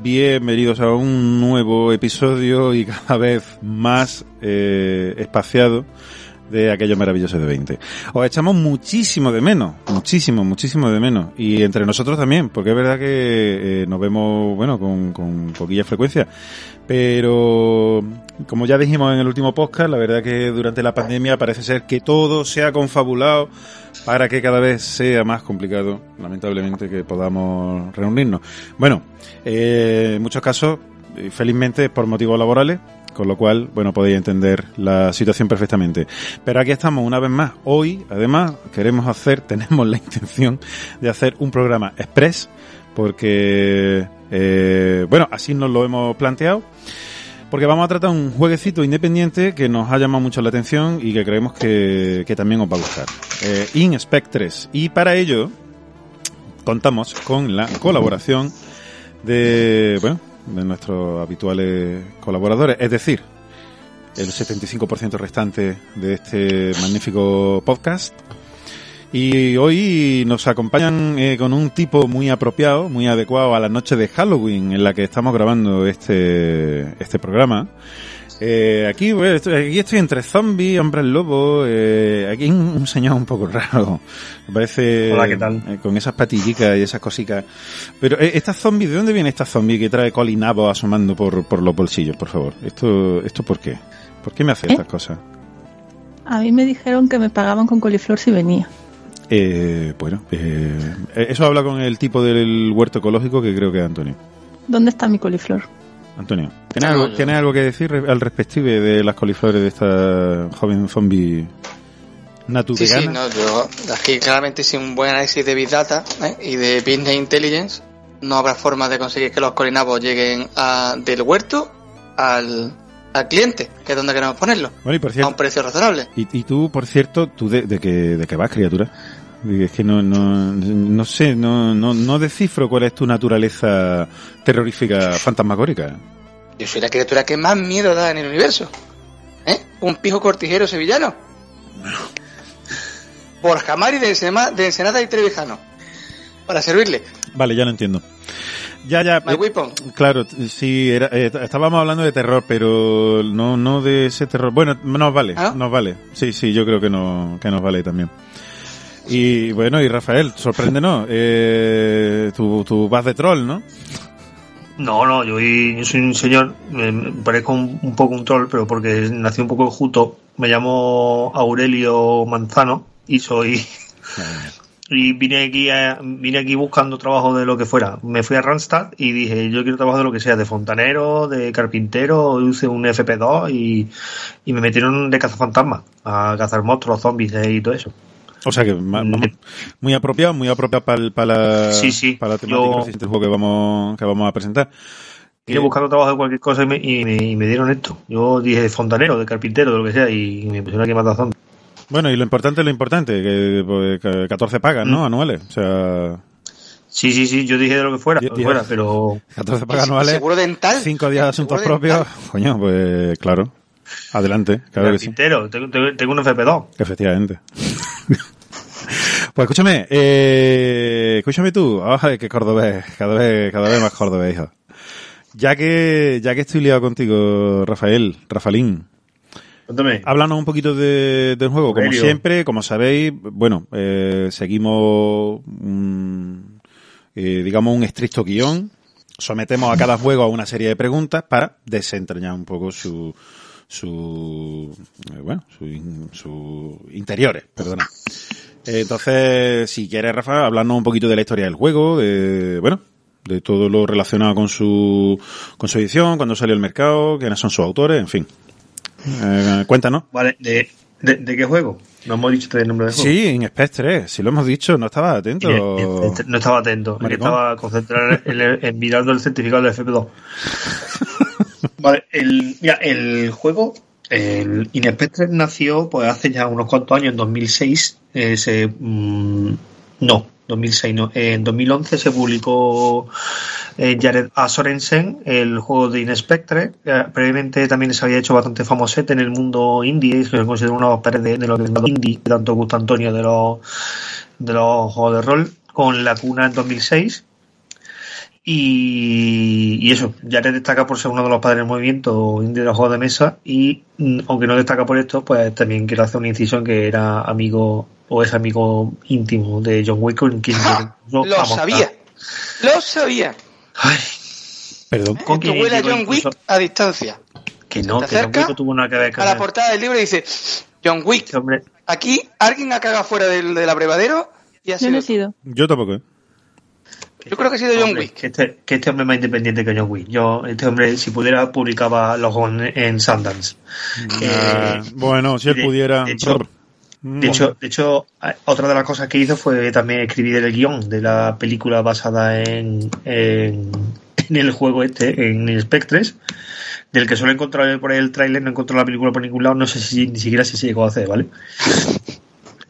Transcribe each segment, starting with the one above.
Bienvenidos a un nuevo episodio y cada vez más eh, espaciado de aquello maravilloso de 20. Os echamos muchísimo de menos, muchísimo, muchísimo de menos. Y entre nosotros también, porque es verdad que eh, nos vemos, bueno, con, con poquilla frecuencia. Pero, como ya dijimos en el último podcast, la verdad que durante la pandemia parece ser que todo se ha confabulado para que cada vez sea más complicado, lamentablemente, que podamos reunirnos. Bueno, eh, en muchos casos, eh, felizmente por motivos laborales, con lo cual, bueno, podéis entender la situación perfectamente. Pero aquí estamos una vez más. Hoy, además, queremos hacer, tenemos la intención de hacer un programa express, porque, eh, bueno, así nos lo hemos planteado. Porque vamos a tratar un jueguecito independiente que nos ha llamado mucho la atención y que creemos que, que también os va a gustar. Eh, Inspectres. Y para ello contamos con la colaboración de, bueno, de nuestros habituales colaboradores, es decir, el 75% restante de este magnífico podcast. Y hoy nos acompañan eh, con un tipo muy apropiado, muy adecuado a la noche de Halloween en la que estamos grabando este, este programa. Eh, aquí, bueno, estoy, aquí estoy entre zombies, hombres lobo, eh, aquí hay un, un señor un poco raro. Me parece... Hola, ¿qué tal? eh, con esas patillicas y esas cositas. Pero, eh, ¿estas zombies, de dónde viene esta zombie que trae colinabo asomando por, por los bolsillos, por favor? ¿Esto, esto por qué? ¿Por qué me hace ¿Eh? estas cosas? A mí me dijeron que me pagaban con coliflor si venía. Eh, bueno, eh, eso habla con el tipo del huerto ecológico que creo que es Antonio. ¿Dónde está mi coliflor? Antonio, ¿tienes algo, ¿tienes algo que decir al respective de las coliflores de esta joven zombie Sí, naturigana? sí, no, yo aquí claramente sin un buen análisis de Big Data ¿eh? y de Business Intelligence no habrá forma de conseguir que los colinabos lleguen a- del huerto al, al cliente, que es donde queremos ponerlo, Bueno, y por a un cierto, precio razonable. y, y tú, por cierto, tú de, de qué de qué vas, criatura? Es que no, no, no sé, no, no, no descifro cuál es tu naturaleza terrorífica fantasmagórica. Yo soy la criatura que más miedo da en el universo. ¿Eh? Un pijo cortijero sevillano. Borja Mari de Ensenada y Trevijano. Para servirle. Vale, ya lo entiendo. Ya, ya. My eh, weapon. Claro, sí, era, eh, estábamos hablando de terror, pero no, no de ese terror. Bueno, nos vale, ¿Ah? nos vale. Sí, sí, yo creo que, no, que nos vale también. Y bueno, y Rafael, sorpréndenos, eh, tu, tu vas de troll, ¿no? No, no, yo, yo soy un señor, me me parezco un, un poco un troll, pero porque nací un poco justo. Me llamo Aurelio Manzano y soy. Y vine aquí, a- vine aquí buscando trabajo de lo que fuera. Me fui a Randstad y dije, yo quiero trabajo de lo que sea, de fontanero, de carpintero, hice un FP2 y, y me metieron de cazafantasmas, a cazar monstruos, zombies eh, y todo eso. O sea que vamos, muy apropiado, muy apropiado para, la, Sí, sí, para la temática yo- del siguiente juego que vamos, que vamos a presentar. Eh, buscando trabajo de cualquier cosa y me, y me, y me dieron esto. Yo dije de fontanero, de carpintero, de lo que sea, y me pusieron aquí a matar zombies. Bueno, y lo importante es lo importante, que, pues, que 14 pagas, ¿no? Anuales. O sea, Sí, sí, sí, yo dije de lo que fuera, días. fuera pero 14 pagas ¿Y anuales. seguro dental? Cinco días de asuntos ¿Seguro propios. Coño, pues claro. Adelante, claro que sí. tengo, tengo, un FP2. Efectivamente. pues escúchame, eh, escúchame tú, ay, que cordobés, cada vez, cada vez más cordobés, hijo. Ya que, ya que estoy liado contigo, Rafael, Rafalín, Cuéntame. háblanos un poquito de- del juego. Como siempre, como sabéis, bueno, eh, seguimos un, eh, digamos un estricto guion sometemos a cada juego a una serie de preguntas para desentrañar un poco su, su, eh, bueno, su interiores, perdona. Entonces, si quieres, Rafa, hablarnos un poquito de la historia del juego, de, bueno, de todo lo relacionado con su, con su edición, cuando salió al mercado, quiénes son sus autores, en fin. Eh, cuéntanos. Vale, ¿de, de, de qué juego? No hemos dicho todavía el nombre del juego. Sí, en Spec 3, si lo hemos dicho, no estaba atento. No estaba atento, estaba concentrado en, en mirando el certificado del FP2. vale, el, mira, el juego, el Inespectre nació pues hace ya unos cuantos años, en 2006. eh, se, mm, no, 2006 no. En 2011 se publicó eh, Jared A. Sorensen, el juego de Inespectre. Eh, previamente también se había hecho bastante famosete en el mundo indie, se considera uno de los padres de, de los indie, tanto gusta Antonio de los de los juegos de rol con la cuna en 2006 y, y eso, Jared destaca por ser uno de los padres del movimiento indie de los juegos de mesa y mm, aunque no destaca por esto, pues también quiero hacer una incisión que era amigo o es amigo íntimo de John Wick con yo- Lo sabía. Lo sabía. Ay, Perdón. ¿Con Esto quién huele a John Wick incluso? a distancia. que no, te que John Wick no tuvo nada que ver con A la portada del libro y dice, John Wick, Este hombre, aquí alguien ha cagado fuera del, del abrevadero y ha Yo no sido... he sido. Yo tampoco, ¿eh? Yo creo que ha sido John Wick. Que este, que este hombre es más independiente que John Wick. Yo, este hombre, si pudiera, publicaba los en, en Sundance. Ah, bueno, si él de- pudiera... de hecho- Mm. De hecho, de hecho, eh, otra de las cosas que hizo fue también escribir el guion de la película basada en, en, en el juego este, en el Spectres, del que solo he encontrado por ahí el tráiler, no he encontrado la película por ningún lado, no sé si ni siquiera si se llegó a hacer, ¿vale?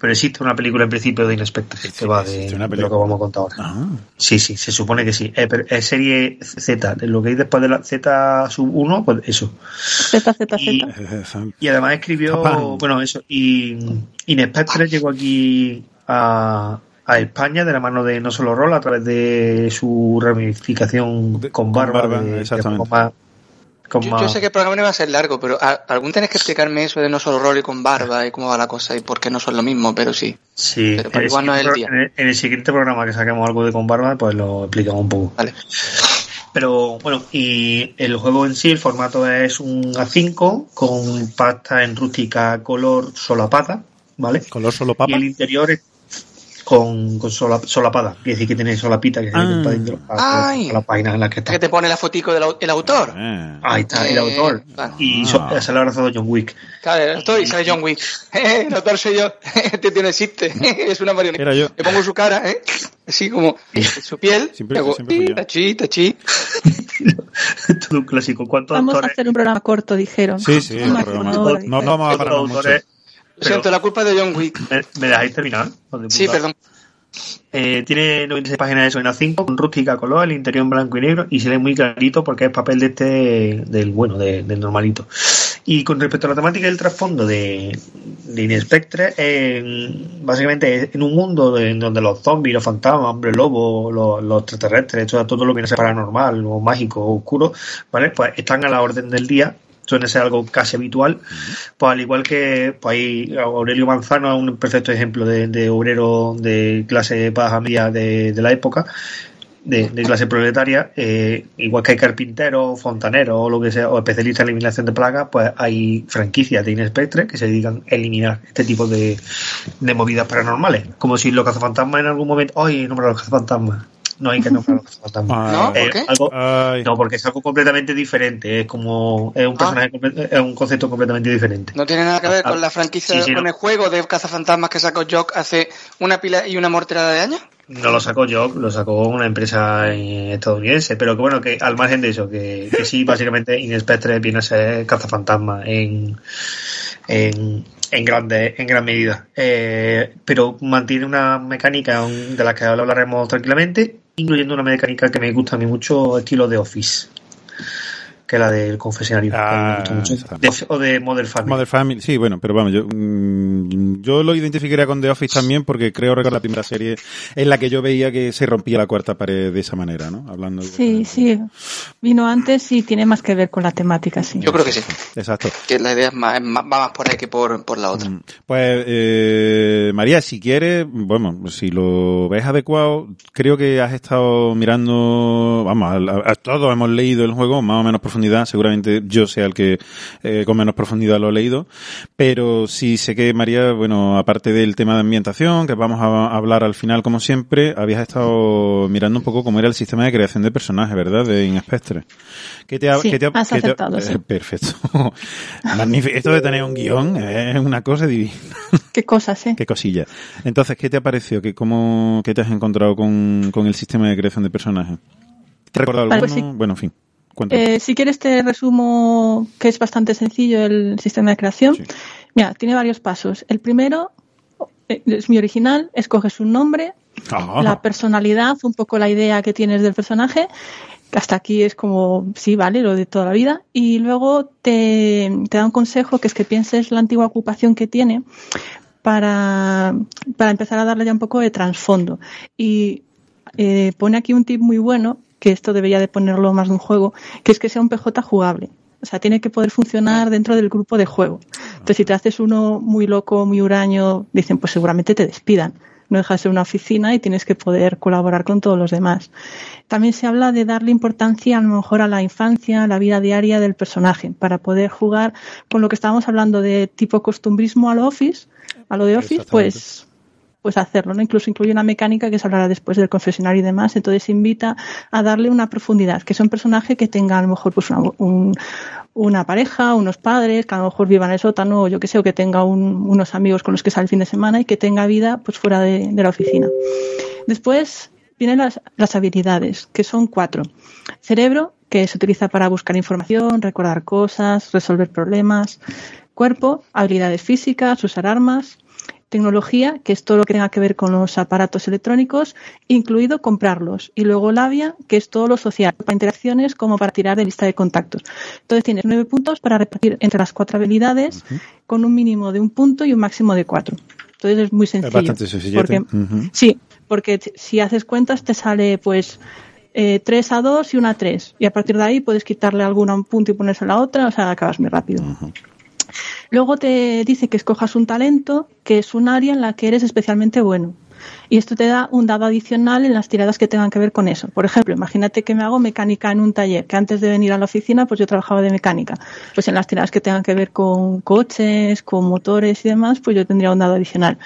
Pero existe una película en principio de Inspectres que va de, una de lo que vamos a contar ahora. Ah, Sí, sí, se supone que sí. Eh, pero es serie Z, lo que hay después de la Z sub 1, pues eso. Z, Z, Y- Z. Y además escribió, Papá. bueno, eso, y Inespectre llegó aquí a, a España de la mano de No Solo Roll a través de su ramificación De- con con barba. barba, de- exactamente. Yo, más- yo sé que el programa no iba a ser largo, pero a- algún tenés que explicarme eso de no solo rol y con barba y cómo va la cosa y por qué no son lo mismo, pero sí. Sí, pero igual no es el pro- en el- en el siguiente programa que saquemos algo de con barba, pues lo explicamos un poco. Vale. Pero bueno, y el juego en sí, el formato es un A5 con pasta en rústica color solapada, ¿vale? color solo Y el interior es con, con sola- solapada, quiere decir que tiene solapita que Ah. para dentro a, Ay. a las páginas en las que está. Que te pone la fotico del el autor. Ah. Ahí está, el Eh, autor. Y Ah. so- se lo ha abrazado John Wick. Claro, el autor y sale John Wick. el autor soy yo. Este tío no existe. es una marioneta. Era yo. Le pongo su cara, ¿eh? Así como su piel. Siempre- hago siempre fui yo. tachi, tachi. Todo un clásico. ¿Cuántos Vamos a autores? hacer un programa corto, dijeron. Sí, sí, un programa. No, no vamos a pararnos mucho. autores? Lo siento, la culpa es de John Wick. ¿Me, me dejáis terminar? Sí, puta. perdón. Eh, tiene 96 páginas de eso en A5, con rústica color, el interior en blanco y negro, y se lee muy clarito porque es papel de este, del bueno, de- del normalito. Y con respecto a la temática del trasfondo de, de Inespectre, eh, básicamente es en un mundo de- en donde los zombies, los fantasmas, hombres lobo, los, los extraterrestres, todo, todo lo que viene a ser paranormal o mágico o oscuro, ¿vale? Pues están a la orden del día suele ser algo casi habitual, pues al igual que pues ahí Aurelio Manzano es un perfecto ejemplo de, de obrero de clase baja media de, la época, de, clase proletaria, eh, igual que hay carpinteros, fontaneros o lo que sea, o especialistas en eliminación de plagas, pues hay franquicias de Inespectre que se dedican a eliminar este tipo de, de movidas paranormales. Como si los cazafantasmas en algún momento, ¡ay, nombrar a los cazafantasmas! No hay que nombrar a los cazafantasmas. ¿No? ¿Por qué? algo, no, porque es algo completamente diferente. Es como. Es un Ah. personaje. Es un concepto completamente diferente. No tiene nada que ver con la franquicia, Sí, sí, con no. el juego de cazafantasmas que sacó Jock hace una pila y una morterada de años. No lo sacó yo, lo sacó una empresa eh, estadounidense. Pero que bueno, que al margen de eso, que, que sí, básicamente Inespectre viene a ser cazafantasma en. en en grande, en gran medida. Eh, pero mantiene una mecánica un- de la que ahora hablaremos tranquilamente, incluyendo una mecánica que me gusta a mí mucho, estilo de Office. Que la del confesionario. Ah, que me gustó mucho. De- o de Modern Family. Mother Family, sí, bueno, pero vamos, yo, mm, yo lo identificaría con The Office también porque creo recordar la primera serie en la que yo veía que se rompía la cuarta pared de esa manera, ¿no? Hablando de- Sí, sí. Vino antes y tiene más que ver con la temática, sí. Yo creo que sí. Exacto. Que la idea es más, es más- va más por ahí que por, por la otra. Mm, Pues, eh, María, si quieres, bueno, si lo ves adecuado, creo que has estado mirando, vamos, a, a- todos hemos leído el juego, más o menos profundidad, seguramente yo sea el que eh, con menos profundidad lo he leído, pero sí sé que María, bueno, aparte del tema de ambientación, que vamos a hablar al final como siempre, habías estado mirando un poco cómo era el sistema de creación de personajes, ¿verdad? De Inspectre. ¿Qué te ha, Sí, qué te ha- has qué te ha- acertado, sí. eh, perfecto. Esto de tener un guion es una cosa divina. Qué cosas, ¿eh? Qué cosilla. Entonces, ¿qué te ha parecido? ¿Qué, cómo, qué te has encontrado con, con el sistema de creación de personajes? ¿Te ha recordado Vale, alguno? pues sí. Bueno, en fin. Eh, si quieres te resumo que es bastante sencillo el sistema de creación. Sí. Mira, tiene varios pasos. El primero eh, es mi original, escoges un nombre, Ah, la personalidad, un poco la idea que tienes del personaje, hasta aquí es como, sí, vale, lo de toda la vida, y luego te, te da un consejo que es que pienses la antigua ocupación que tiene para, para empezar a darle ya un poco de trasfondo. Y eh, pone aquí un tip muy bueno, que esto debería de ponerlo más de un juego, que es que sea un PJ jugable. O sea, tiene que poder funcionar dentro del grupo de juego. Entonces, si te haces uno muy loco, muy huraño, dicen, pues seguramente te despidan. No dejas de ser una oficina y tienes que poder colaborar con todos los demás. También se habla de darle importancia a lo mejor a la infancia, a la vida diaria del personaje, para poder jugar con lo que estábamos hablando de tipo costumbrismo a lo Office, a lo de Office, pues pues hacerlo, ¿no? Incluso incluye una mecánica que se hablará después del confesionario y demás, entonces invita a darle una profundidad, que sea un personaje que tenga a lo mejor pues una, un- una pareja, unos padres, que a lo mejor viva en el sótano, o yo que sé, o que tenga un- unos amigos con los que sale el fin de semana y que tenga vida pues fuera de, de la oficina. Después vienen las, las habilidades, que son cuatro. Cerebro, que se utiliza para buscar información, recordar cosas, resolver problemas. Cuerpo, habilidades físicas, usar armas. Tecnología, que es todo lo que tenga que ver con los aparatos electrónicos, incluido comprarlos. Y luego labia, que es todo lo social, para interacciones como para tirar de lista de contactos. Entonces tienes nueve puntos para repartir entre las cuatro habilidades, con un mínimo de un punto y un máximo de cuatro. Entonces es muy sencillo. bastante sencillete. Porque, Ujú. Sí, porque si haces cuentas te sale pues eh, 3 a 2 y una a 3. Y a partir de ahí puedes quitarle alguna a un punto y ponerse a la otra, o sea, acabas muy rápido. Luego te dice que escojas un talento, que es un área en la que eres especialmente bueno. Y esto te da un dado adicional en las tiradas que tengan que ver con eso. Por ejemplo, imagínate que me hago mecánica en un taller, que antes de venir a la oficina, pues yo trabajaba de mecánica. Pues en las tiradas que tengan que ver con coches, con motores y demás, pues yo tendría un dado adicional.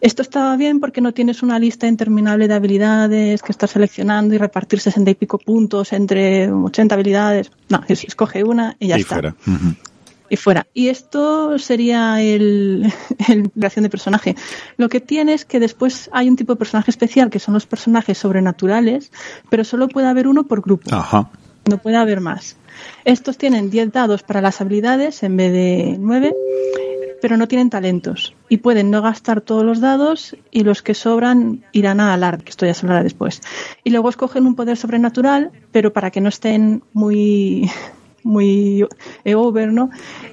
Esto está bien porque no tienes una lista interminable de habilidades que estás seleccionando y repartir 60 y pico puntos entre 80 habilidades. No, es- escoge una y ya y está fuera. Y fuera. Y esto sería el, el creación de personaje. Lo que tiene es que después hay un tipo de personaje especial que son los personajes sobrenaturales, pero solo puede haber uno por grupo, Ajá. no puede haber más. Estos tienen 10 dados para las habilidades en vez de 9, pero no tienen talentos y pueden no gastar todos los dados y los que sobran irán a alar, que esto ya se hablará después. Y luego escogen un poder sobrenatural, pero para que no estén muy muy eh, over, ¿no?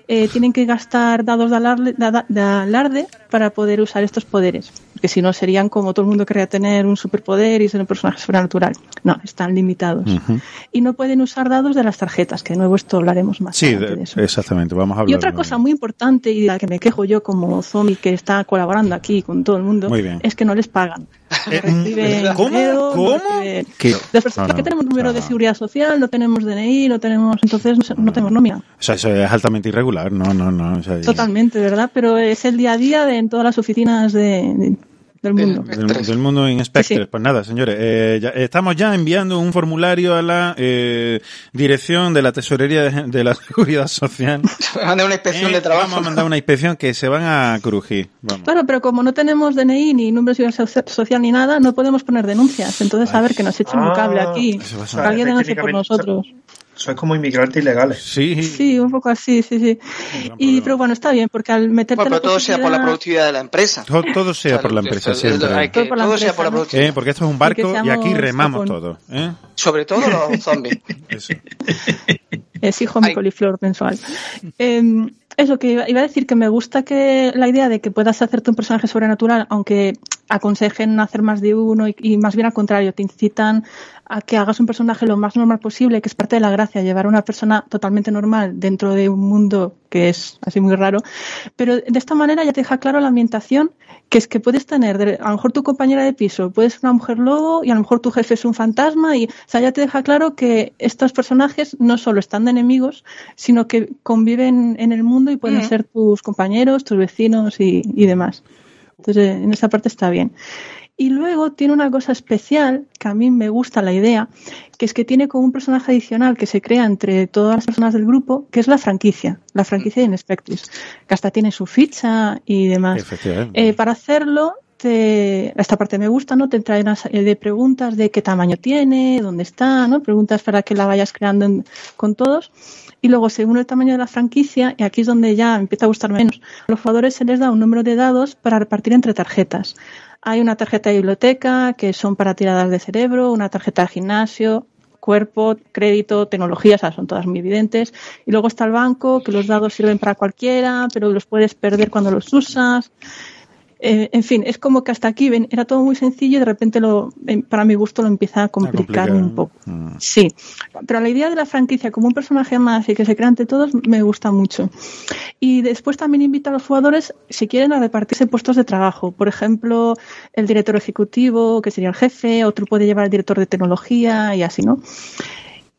Eh, tienen que gastar dados de alarde, de- de alarde para poder usar estos poderes. Porque si no serían como todo el mundo querría tener un superpoder y ser un personaje sobrenatural. No, están limitados. Y no pueden usar dados de las tarjetas, que de nuevo esto hablaremos más Sí, de- de eso. exactamente. Vamos a hablar. Y otra cosa muy importante y de la que me quejo yo como zombie que está colaborando aquí con todo el mundo es que no les pagan. No Eh, reciben ¿cómo? no ¿Cómo? ¿Qué? Las personas No, no, que tenemos número de o sea, seguridad social, no tenemos DNI, no tenemos, entonces no, no tenemos nómina. O sea, eso es altamente irregular. No, no, no. o sea, Totalmente, ¿verdad? Pero es el día a día de, en todas las oficinas de, de- del mundo. Del, del mundo en Spectre. Sí, sí. Pues nada, señores, eh, ya- estamos ya enviando un formulario a la eh, dirección de la tesorería de, de la seguridad social. Me mandé una inspección Eh, de trabajo. Vamos a mandar una inspección que se van a crujir. Vamos. Claro, pero como no tenemos DNI ni número de seguridad so- social ni nada, no podemos poner denuncias. Entonces, a ver, que nos echen un cable aquí. Eso va a Que alguien denuncie por nosotros. Sois como inmigrantes ilegales. Sí. Sí, un poco así, sí, sí. Y, pero bueno, está bien, porque al meterte Bueno, la pero todo sea por la productividad de la empresa. Todo, todo sea Claro, por la empresa siempre. que- Todo por la todo sea por la productividad. Eh, porque esto es un barco y aquí remamos cajón. todo. ¿eh? Sobre todo los zombies. Eso. Es hijo mi Ay. coliflor mensual. Em, eso que iba, iba a decir que me gusta que la idea de que puedas hacerte un personaje sobrenatural, aunque aconsejen hacer más de uno y, y más bien al contrario, te incitan a que hagas un personaje lo más normal posible, que es parte de la gracia, llevar a una persona totalmente normal dentro de un mundo que es así muy raro. Pero de esta manera ya te deja claro la ambientación, que es que puedes tener, de- a lo mejor tu compañera de piso puede ser una mujer lobo y a lo mejor tu jefe es un fantasma y, o sea, ya te deja claro que estos personajes no solo están de enemigos, sino que conviven en el mundo y pueden Mm. ser tus compañeros, tus vecinos y, y demás. Entonces, en esa parte está bien. Y luego tiene una cosa especial, que a mí me gusta la idea, que es que tiene como un personaje adicional que se crea entre todas las personas del grupo, que es la franquicia, la franquicia de Inspectris, que hasta tiene su ficha y demás. Eh, para hacerlo, te, esta parte me gusta, ¿no? Te traen una serie de preguntas de qué tamaño tiene, dónde está, ¿no? Preguntas para que la vayas creando en- con todos. Y luego, según el tamaño de la franquicia, y aquí es donde ya empieza a gustar menos, a los jugadores se les da un número de dados para repartir entre tarjetas. Hay una tarjeta de biblioteca, que son para tiradas de cerebro, una tarjeta de gimnasio, cuerpo, crédito, tecnología, son todas muy evidentes. Y luego está el banco, que los dados sirven para cualquiera, pero los puedes perder cuando los usas. Eh, en fin, es como que hasta aquí ven, era todo muy sencillo y de repente lo, eh, para mi gusto lo empieza a complicar complicar. un poco. Mm. Sí, pero la idea de la franquicia como un personaje más y que se crea ante todos me gusta mucho. Y después también invita a los jugadores, si quieren, a repartirse puestos de trabajo. Por ejemplo, el director ejecutivo, que sería el jefe, otro puede llevar al director de tecnología y así, ¿no?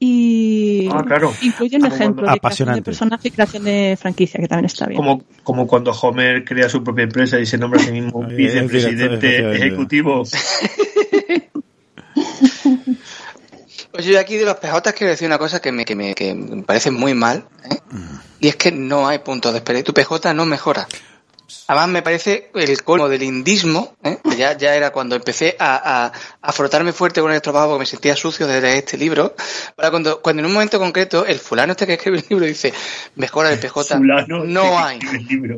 Y Ah, claro. incluye un Como ejemplo cuando- de creación de personaje y creación de franquicia, que también está bien. Como, como cuando Homer crea su propia empresa y se nombra a sí mismo vicepresidente ejecutivo. Oye, yo aquí de los PJ quiero decir una cosa que me, que me, que me parece muy mal, ¿eh? y es que no hay puntos de espera. Tu PJ no mejora. Además, me parece el colmo del indismo, ¿eh? ya, ya era cuando empecé a, a, a frotarme fuerte con el trabajo porque me sentía sucio de leer este libro. Para cuando, cuando en un momento concreto el fulano este que escribe el libro dice, mejora del PJ, Fulano, no hay.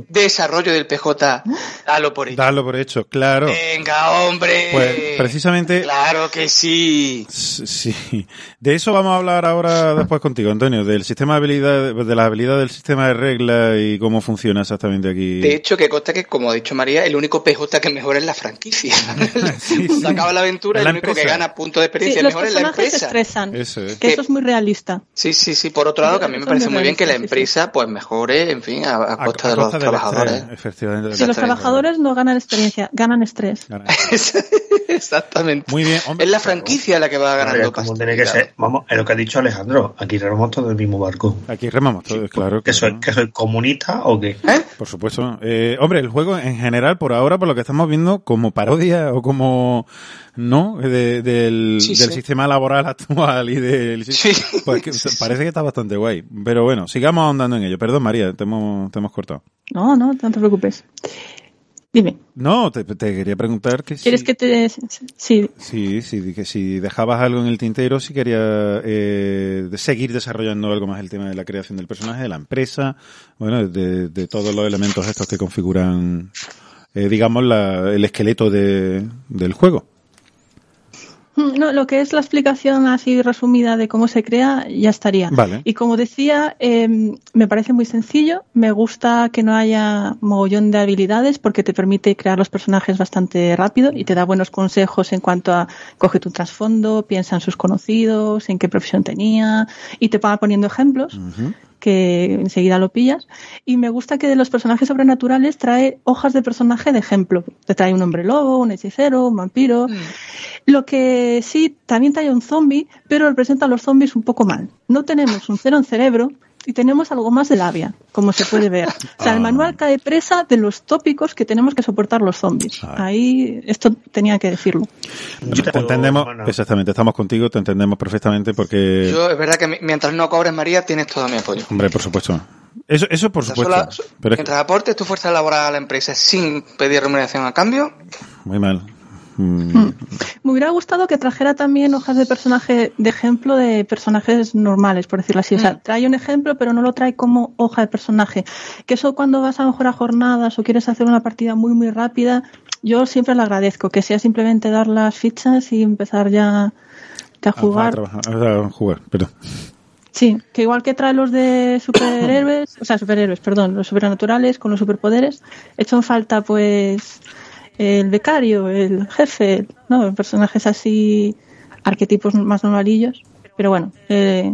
Desarrollo del PJ, dalo por hecho. Darlo por hecho, claro. Venga, hombre. Pues precisamente Claro que sí. Sí, de eso vamos a hablar ahora después contigo, Antonio, del sistema de habilidad, de la habilidad del sistema de reglas y cómo funciona exactamente aquí. De hecho, que consta que, como ha dicho María, el único PJ que mejora es la franquicia. Cuando acaba la aventura, la el único que gana punto de Sí, experiencia mejor es la se empresa. estresan, Eso es. que eso es muy realista. Sí, sí, sí. Por otro lado, que a mí me parece muy bien que la sí, empresa pues mejore, en fin, a, a A- costa de los trabajadores. estrés, efectivamente. Si los trabajadores no ganan experiencia, ganan estrés. Exactamente. Muy bien, hombre. Es la franquicia la que va ganando como pasta. tiene que ser. Vamos, es lo que ha dicho Alejandro. Aquí remamos todo del mismo barco. Aquí remamos todos, claro. ¿Que soy, claro. que soy comunista o qué? Por supuesto. Eh, hombre, el juego en general, por ahora, por lo que estamos viendo, como parodia o como, ¿no? De- del, Sí, del sí. sistema laboral actual y del... Sí. Pues que parece que está bastante guay. Pero bueno, sigamos ahondando en ello. Perdón, María, te hemos, te hemos cortado. No, no, no te preocupes. Dime, No, te, te quería preguntar que si... ¿quieres que te... Sí, Sí, sí, que si dejabas algo en el tintero, si quería eh, seguir desarrollando algo más el tema de la creación del personaje, de la empresa, bueno, de, de todos los elementos estos que configuran, eh, digamos, la, el esqueleto de, del juego. Mm, No, lo que es la explicación así resumida de cómo se crea ya estaría. Vale. Y como decía, eh, me parece muy sencillo. Me gusta que no haya mogollón de habilidades porque te permite crear los personajes bastante rápido y te da buenos consejos en cuanto a coge tu trasfondo, piensa en sus conocidos, en qué profesión tenía y te va poniendo ejemplos que enseguida lo pillas. Y me gusta que de los personajes sobrenaturales trae hojas de personaje de ejemplo. Te trae un hombre lobo, un hechicero, un vampiro. Lo que sí, también trae un zombie, pero representa a los zombies un poco mal. No tenemos un cero en cerebro y tenemos algo más de labia, como se puede ver. O sea, el Ah. manual cae presa de los tópicos que tenemos que soportar los zombies. Ah. Ahí, esto tenía que decirlo. Yo te te- entendemos, bueno. exactamente, estamos contigo, te entendemos perfectamente porque, Yo, es verdad que mi- mientras no cobres, María, tienes todo mi apoyo. hombre, por supuesto. Eso, eso por supuesto. sola- pero es mientras aportes tu fuerza laboral a la empresa sin pedir remuneración a cambio, muy mal. Mm, Me hubiera gustado que trajera también hojas de personaje, de ejemplo de personajes normales, por decirlo así. O sea, trae un ejemplo, pero no lo trae como hoja de personaje. Que eso cuando vas a lo mejor a jornadas o quieres hacer una partida muy, muy rápida, yo siempre le agradezco. Que sea simplemente dar las fichas y empezar ya, ya a jugar. trabajar, a jugar, perdón. Sí, que igual que trae los de superhéroes, o sea, superhéroes, perdón, los supernaturales con los superpoderes, hecho en falta pues el becario, el jefe, ¿no? Personajes así, arquetipos más normalillos. Pero bueno, eh,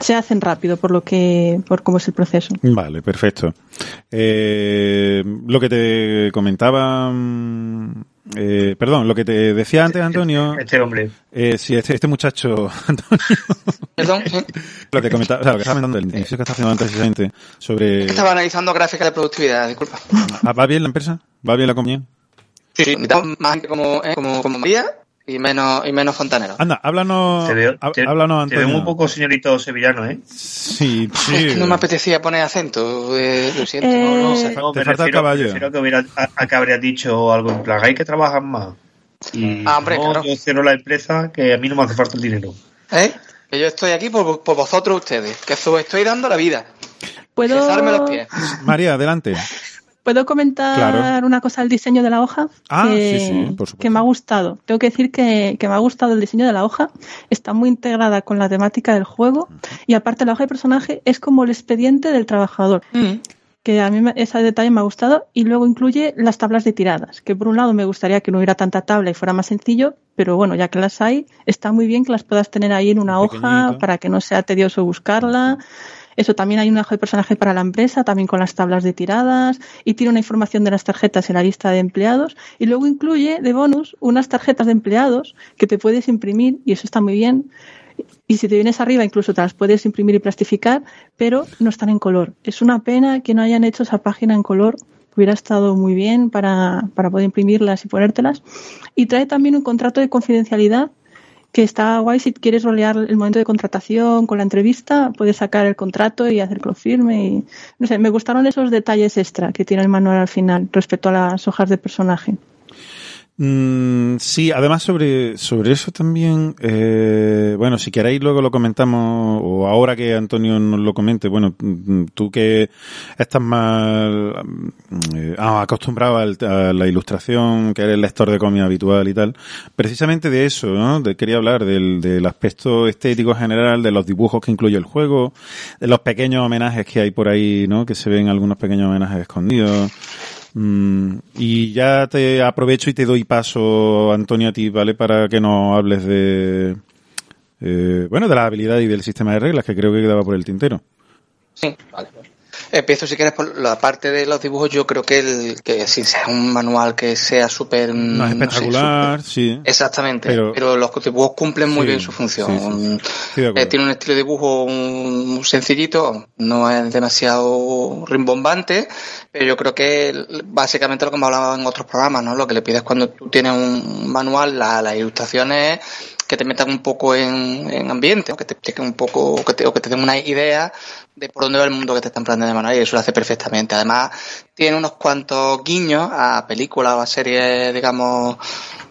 se hacen rápido por lo que, por cómo es el proceso. Vale, perfecto. Eh, lo que te comentaba, mm, eh, perdón, lo que te decía antes, Antonio. Este hombre. Eh, sí, este, este muchacho, Antonio. Perdón, lo que comentaba, o sea, lo que estaba comentando, el inicio que está haciendo antes precisamente sobre. Estaba analizando gráficas de productividad, disculpa. Ah, ¿Va bien la empresa? ¿Va bien la compañía? Sí, sí, necesitamos más gente como, eh, como, como María y menos, y menos fontanero. Anda, háblanos, Te veo, te, háblanos, te veo Antonio. un poco señorito sevillano, ¿eh? Sí, sí. Es que no me apetecía poner acento, eh, lo siento. Eh, no, no sé. No, Te falta el caballo. me refiero a que, hubiera, a, a que habría dicho algo en plan, hay que trabajar más. Y Ah, hombre, no, claro. yo cierro la empresa que a mí no me hace falta el dinero. ¿Eh? Que yo estoy aquí por, por vosotros ustedes, que os estoy dando la vida. ¿Puedo, Cesarme los pies. María, adelante. ¿Puedo comentar Claro. una cosa del diseño de la hoja? Ah, que, sí, sí, por supuesto. Que me ha gustado. Tengo que decir que, que me ha gustado el diseño de la hoja. Está muy integrada con la temática del juego. Y aparte, la hoja de personaje es como el expediente del trabajador. Mm. Que a mí ese detalle me ha gustado. Y luego incluye las tablas de tiradas. Que por un lado me gustaría que no hubiera tanta tabla y fuera más sencillo. Pero bueno, ya que las hay, está muy bien que las puedas tener ahí en una hoja para que no sea tedioso buscarla. Eso también hay un hoja de personaje para la empresa, también con las tablas de tiradas, y tiene una información de las tarjetas en la lista de empleados, y luego incluye de bonus unas tarjetas de empleados que te puedes imprimir, y eso está muy bien. Y si te vienes arriba, incluso te las puedes imprimir y plastificar, pero no están en color. Es una pena que no hayan hecho esa página en color. Hubiera estado muy bien para, para poder imprimirlas y ponértelas. Y trae también un contrato de confidencialidad que está guay si quieres rolear el momento de contratación con la entrevista, puedes sacar el contrato y hacer que lo firme. Y, no sé, me gustaron esos detalles extra que tiene el manual al final respecto a las hojas de personaje. Mm, sí, además sobre, sobre eso también, eh, bueno, si queréis luego lo comentamos, o ahora que Antonio nos lo comente, bueno, mm, tú que estás más mm, eh, ah, acostumbrado a la ilustración, que eres lector de cómic habitual y tal, precisamente de eso, ¿no? Quería hablar del, del aspecto estético general, de los dibujos que incluye el juego, de los pequeños homenajes que hay por ahí, ¿no? Que se ven algunos pequeños homenajes escondidos. Mm, y ya te aprovecho y te doy paso, Antonio, a ti, ¿vale? Para que nos hables de, eh, bueno, de la habilidad y del sistema de reglas, que creo que quedaba por el tintero. Sí, vale. Empiezo si quieres por la parte de los dibujos. Yo creo que el que si sea un manual que sea súper No es no sé, espectacular, sí. súper- Exactamente, Pero- pero, los dibujos cumplen muy Sí, bien su función. sí, sí, sí. Eh, tiene un estilo de dibujo un- sencillito, no es demasiado rimbombante, pero yo creo que básicamente lo que hemos hablado en otros programas, ¿no? Lo que le pides cuando tú tienes un manual, la- las ilustraciones que te metan un poco en, en ambiente, o que te expliquen un poco, o que te, o que te den una idea de por dónde va el mundo que te están planteando de y eso lo hace perfectamente. Además, tiene unos cuantos guiños a películas o a series, digamos,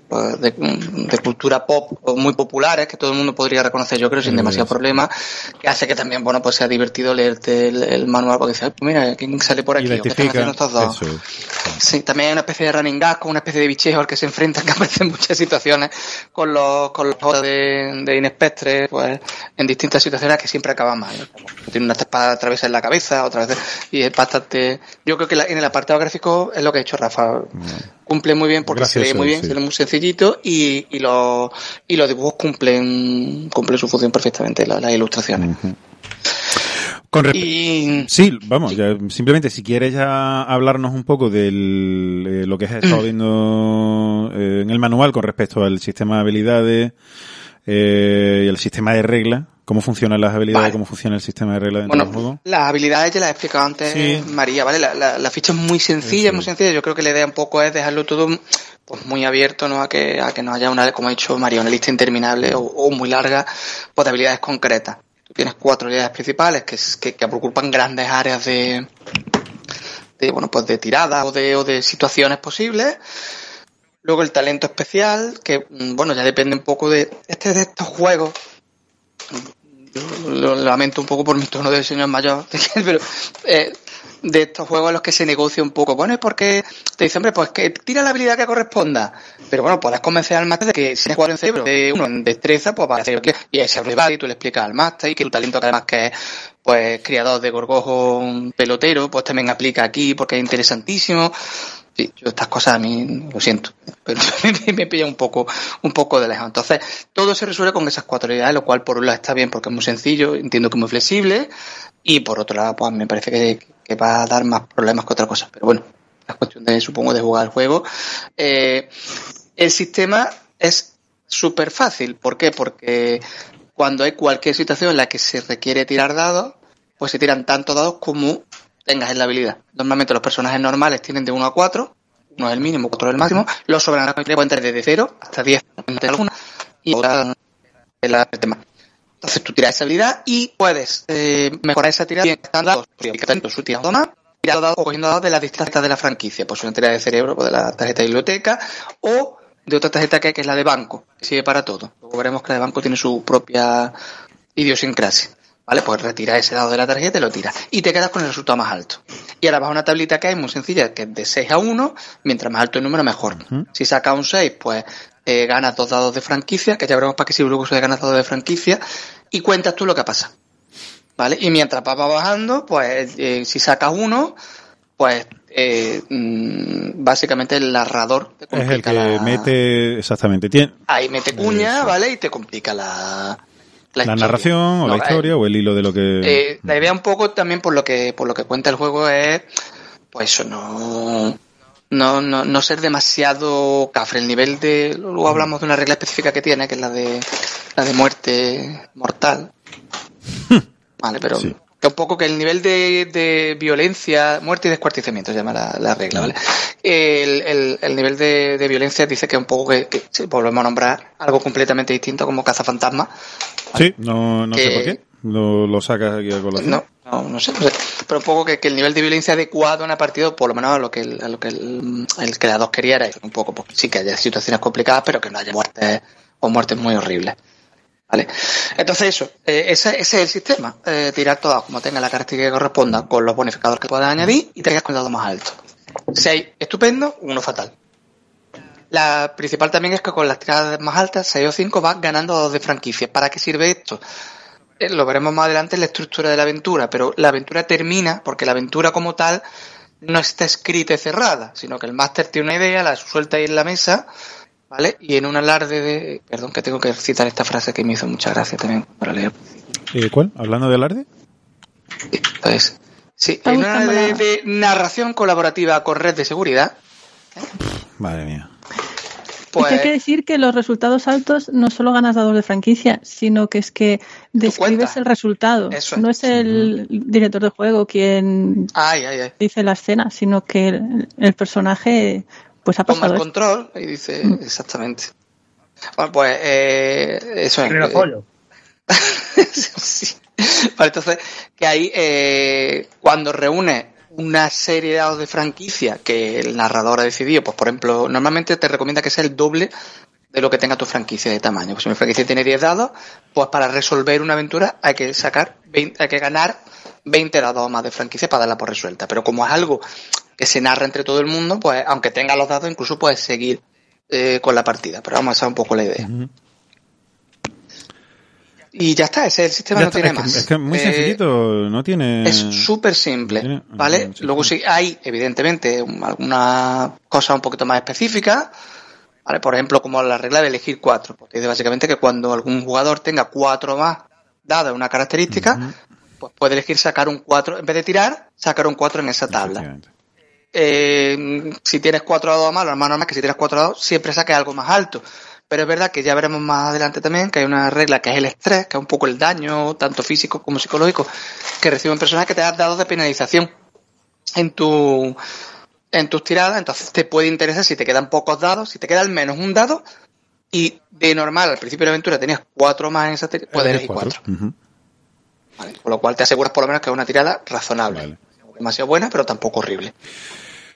pues, de, de cultura pop muy populares que todo el mundo podría reconocer yo creo sin Mm, demasiado problema que hace que también bueno pues sea divertido leerte el, el manual porque dices "Ay, pues mira quién sale por aquí qué están haciendo estos dos Eso. Sí, también hay una especie de running gag con una especie de bichejo al que se enfrentan que aparece en muchas situaciones con los con los juegos de, de Inespectre, pues en distintas situaciones que siempre acaban mal. Tiene una espada atravesada en la cabeza, otra vez y es bastante. Yo creo que la- en el apartado gráfico es lo que ha hecho Rafa. Cumple muy bien porque se lee muy bien, sí. se lee muy sencillito y, y los y los dibujos cumplen cumplen su función perfectamente, la- las ilustraciones. Con respe- Y Sí, vamos, ya, simplemente si quieres ya hablarnos un poco de lo que has estado viendo eh, en el manual con respecto al sistema de habilidades eh, y el sistema de reglas, cómo funcionan las habilidades, Vale. cómo funciona el sistema de reglas dentro del Bueno, juego. las habilidades ya las he explicado antes, Sí. María, ¿vale? La, la- la ficha es muy sencilla, muy sencilla. Yo creo que la idea un poco es dejarlo todo pues muy abierto, ¿no? A que, a que no haya una, como ha dicho María, una lista interminable o, o muy larga pues, de habilidades concretas. Tú tienes cuatro habilidades principales que, que, que ocupan grandes áreas de, de, bueno, pues de tirada o de, o de situaciones posibles. Luego el talento especial, que, mm, bueno, ya depende un poco de, este de estos juegos lo, lo lamento un poco por mi tono de señor mayor, pero eh, de estos juegos en los que se negocia un poco. Bueno, es porque te dice, hombre, pues que tira la habilidad que corresponda. Pero bueno, puedes convencer al máster de que si cuatro en cerebro, de uno en destreza, pues va a hacer que y ese rival y tú le explicas al máster y que tu talento que además que es pues criador de gorgojo pelotero, pues también aplica aquí porque es interesantísimo. Sí, yo estas cosas a mí lo siento, pero me pilla un poco, un poco de lejos. Entonces, todo se resuelve con esas cuatro habilidades, lo cual por un lado está bien porque es muy sencillo, entiendo que es muy flexible, y por otro lado, pues me parece que, que va a dar más problemas que otra cosa. Pero bueno, es cuestión de, supongo, de jugar el juego. Eh, el sistema es súper fácil. ¿Por qué? Porque cuando hay cualquier situación en la que se requiere tirar dados, pues se tiran tanto dados como tengas en la habilidad. Normalmente los personajes normales tienen de 1 a 4, uno es el mínimo, otro es el máximo. Los soberanos pueden tener desde 0 hasta 10 alguna y otra la tema. Entonces tú tiras esa habilidad y puedes eh, mejorar esa tirada bien están dados, su tirada más, tirando o cogiendo dados de las distintas de la franquicia, pues una tirada de cerebro, pues de la tarjeta de biblioteca, o de otra tarjeta que, que es la de banco, que sirve para todo. Luego veremos que la de banco tiene su propia idiosincrasia. ¿Vale? Pues retira ese dado de la tarjeta y lo tiras. Y te quedas con el resultado más alto. Y ahora vas a una tablita que hay muy sencilla, que es de 6 a 1, mientras más alto el número, mejor. Si saca un 6, pues eh, ganas dos dados de franquicia, que ya veremos para qué sirve luego eso de ganas dados de franquicia, y cuentas tú lo que pasa. ¿Vale? Y mientras vas bajando, pues eh, si sacas uno, pues eh, mm, básicamente el narrador te Es el complica que la... mete, exactamente, tiene Ahí mete cuña, Eso. ¿vale? Y te complica la... la narración o la historia eh, o el hilo de lo que... eh, la idea un poco también por lo que por lo que cuenta el juego es pues eso no no, no, no ser demasiado cafre. El nivel de luego hablamos de una regla específica que tiene que es la de la de muerte mortal. Vale pero Sí. Un poco que el nivel de, de violencia muerte y descuartizamiento se llama la, la regla vale el, el, el nivel de, de violencia dice que un poco que, que sí, volvemos a nombrar algo completamente distinto como cazafantasma Sí, no, no sé por qué. Lo, lo sacas aquí a colación. no, no, no sé, no sé. Pero un poco que, que el nivel de violencia adecuado en el partido, por lo menos a lo que el, a lo que el, el creador quería era un poco, pues sí que haya situaciones complicadas, pero que no haya muertes o muertes muy horribles. ¿Vale? Entonces eso, eh, ese, ese es el sistema. Eh, tirar todas como tenga la característica que corresponda con los bonificadores que puedas añadir y te quedas con el dado más alto. 6, estupendo, uno fatal. La principal también es que con las tiradas más altas, 6 o 5, vas ganando dados de franquicia. ¿Para qué sirve esto? Eh, lo veremos más adelante en la estructura de la aventura, pero la aventura termina porque la aventura como tal no está escrita y cerrada, sino que el máster tiene una idea, la suelta ahí en la mesa, ¿vale? Y en un alarde de... Perdón, que tengo que citar esta frase que me hizo mucha gracia también para leer. Eh, ¿Cuál? ¿Hablando de alarde? Entonces, sí, Está en una buscando de, la- de narración colaborativa con red de seguridad, Madre mía. pues... Es que hay que decir que los resultados altos no solo ganas dados de franquicia, sino que es que describes el resultado. Eso es. No es el director de juego quien Ay, ay, ay. dice la escena, sino que el, el personaje pues ha Toma pasado el esto. control y dice Mm. exactamente. Bueno, pues eh, eso es. Eh. Sí. Vale, entonces, que ahí, eh, cuando reúne una serie de dados de franquicia que el narrador ha decidido, pues por ejemplo, normalmente te recomienda que sea el doble de lo que tenga tu franquicia de tamaño. Pues si mi franquicia tiene 10 dados, pues para resolver una aventura hay que sacar 20, hay que ganar 20 dados más de franquicia para darla por resuelta. Pero como es algo que se narra entre todo el mundo, pues aunque tenga los dados, incluso puedes seguir eh, con la partida. Pero vamos a esa un poco la idea. Y ya está, ese es el sistema Ya no está, tiene es, que, más. es que es muy Eh, sencillito, no tiene... Es súper simple, tiene- ¿vale? Luego sí. hay, evidentemente, un- alguna cosa un poquito más específica, ¿vale? Por ejemplo, como la regla de elegir cuatro. Porque dice básicamente que cuando algún jugador tenga cuatro más dadas una característica, pues puede elegir sacar un cuatro, en vez de tirar, sacar un cuatro en esa tabla. Eh, si tienes cuatro dados más, lo más normal es que si tienes cuatro dados, siempre saques algo más alto. Pero es verdad que ya veremos más adelante también que hay una regla que es el estrés, que es un poco el daño, tanto físico como psicológico, que recibe un personaje que te da dados de penalización en tu en tus tiradas, entonces te puede interesar si te quedan pocos dados, si te queda al menos un dado, y de normal al principio de la aventura tenías cuatro más en esa tirada, puedes elegir cuatro. ¿vale? Con lo cual te aseguras por lo menos que es una tirada razonable. Vale. Demasiado buena, pero tampoco horrible.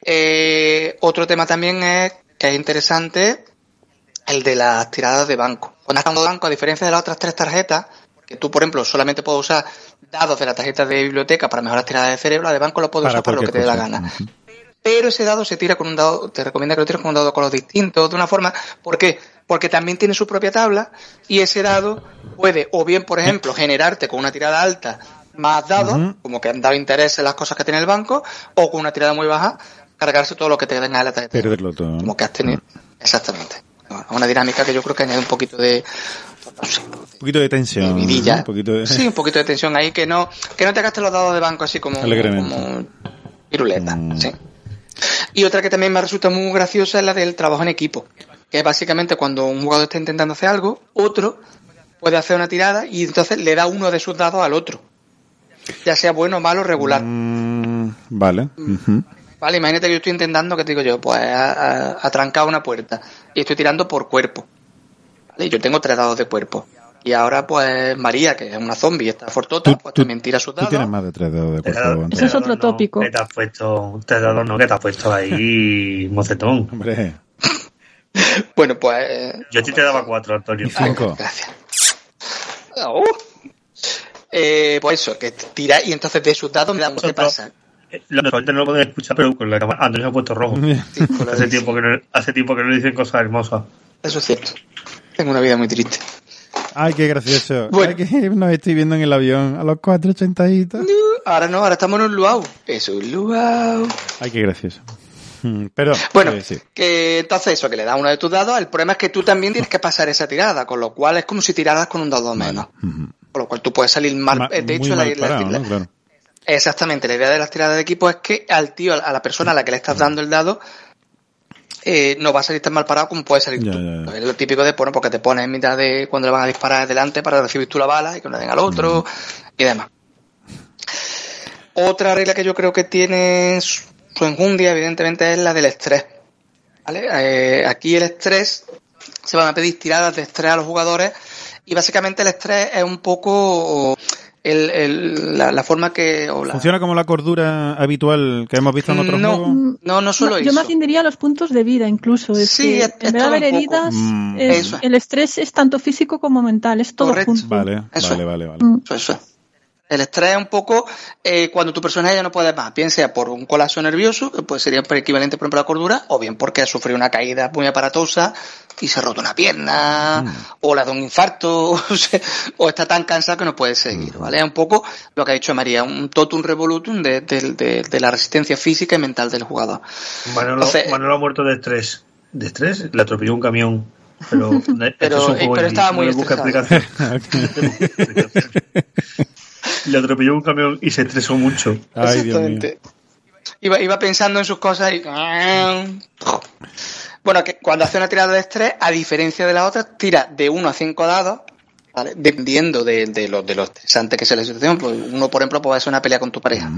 Eh, otro tema también es que es interesante el de las tiradas de banco. Cuando estás jugando de banco, a diferencia de las otras tres tarjetas, que tú, por ejemplo, solamente puedes usar dados de la tarjeta de biblioteca para mejorar tiradas de cerebro, la de banco lo puedes Para usar para lo que te dé la gana. Pero ese dado se tira con un dado, te recomienda que lo tires con un dado de color distinto, de una forma, ¿por qué? Porque también tiene su propia tabla y ese dado puede, o bien, por ejemplo, generarte con una tirada alta más dados, como que han dado interés en las cosas que tiene el banco, o con una tirada muy baja, cargarse todo lo que te tenga en la tarjeta. Perderlo todo. Como que has tenido. Exactamente. Bueno, una dinámica que yo creo que añade un poquito de. no sé, Un poquito de tensión. de vidilla. Un poquito de... Sí, un poquito de tensión ahí, que no, que no te gastes los dados de banco así como, Alegremente. como piruleta. Mm. Sí. Y otra que también me resulta muy graciosa es la del trabajo en equipo. Que es básicamente cuando un jugador está intentando hacer algo, otro puede hacer una tirada y entonces le da uno de sus dados al otro. Ya sea bueno, malo, regular. Mm, vale. Ujú. Vale, imagínate que yo estoy intentando, que te digo yo, pues atrancar una puerta y estoy tirando por cuerpo. Vale, y yo tengo tres dados de cuerpo. Y ahora, pues María, que es una zombie y está fortota, Tú- pues tú- también tira sus Tú dados. tienes más de tres dedos de cuerpo. da- Antonio. Eso es otro no, tópico. Que te has puesto, te da no, que te has puesto ahí, mocetón. Hombre, Bueno, pues. eh, Yo a ti te daba cuatro, Antonio. Y cinco. Gracias. Uh. Eh, pues eso, que tira y entonces de sus dados me da ¿Qué pasa? Los oyentes no lo pueden escuchar, pero con la cámara. Antonio se ha puesto rojo. Sí, hace, de- tiempo que no, hace tiempo que no le dicen cosas hermosas. Eso es cierto. Tengo una vida muy triste. Ay, qué gracioso. Bueno. Ay, que nos estoy viendo en el avión a los 4.80 Ahora no, ahora estamos en un luau. Es un luau. Ay, qué gracioso. Mm, Pero, Bueno, eh, sí. que entonces eso, que le da uno de tus dados, el problema es que tú también tienes que pasar esa tirada, con lo cual es como si tiraras con un dado menos. Con lo cual tú puedes salir mal. Ma- eh, de hecho, la- parado, la- ¿no? Claro. Exactamente, la idea de las tiradas de equipo es que al tío, a la persona a la que le estás dando el dado, eh, no va a salir tan mal parado como puede salir Ya, tú. ya, ya. Es lo típico de, bueno, porque te pones en mitad de cuando le van a disparar delante para recibir tú la bala y que no le den al otro y demás. Otra regla que yo creo que tiene su enjundia, evidentemente, es la del estrés. ¿Vale? Eh, aquí el estrés, se van a pedir tiradas de estrés a los jugadores y básicamente el estrés es un poco el, el- la, la forma que... o la- ¿Funciona como la cordura habitual que hemos visto en otros No. juegos? No, no solo No, eso. yo más bien diría los puntos de vida, incluso. Es Sí, que es- en vez de haber heridas, Mm. es- el estrés es tanto físico como mental, es todo Correcto. junto. Vale, Eso. vale, vale, vale. Mm. Eso, eso. El estrés es un poco eh, cuando tu personaje ya no puede más, bien sea por un colapso nervioso, que pues sería equivalente por ejemplo a la cordura, o bien porque ha sufrido una caída muy aparatosa y se ha roto una pierna, o le ha dado un infarto, o, se- o está tan cansado que no puede seguir, ¿vale? Es un poco lo que ha dicho María, un totum revolutum de, de- de- de la resistencia física y mental del jugador. Manolo, Entonces- Manolo ha muerto de estrés. ¿De estrés? Le atropelló un camión. Pero, Pero- es pero estaba muy no busca explicación. Le atropelló un camión y se estresó mucho. Ay, Dios mío. Exactamente. Iba, iba pensando en sus cosas y... Bueno, que cuando hace una tirada de estrés, a diferencia de la otra, tira de 1 a 5 dados, ¿vale? Dependiendo de, de lo, de lo estresante que sea la situación. Pues uno, por ejemplo, puede ser una pelea con tu pareja.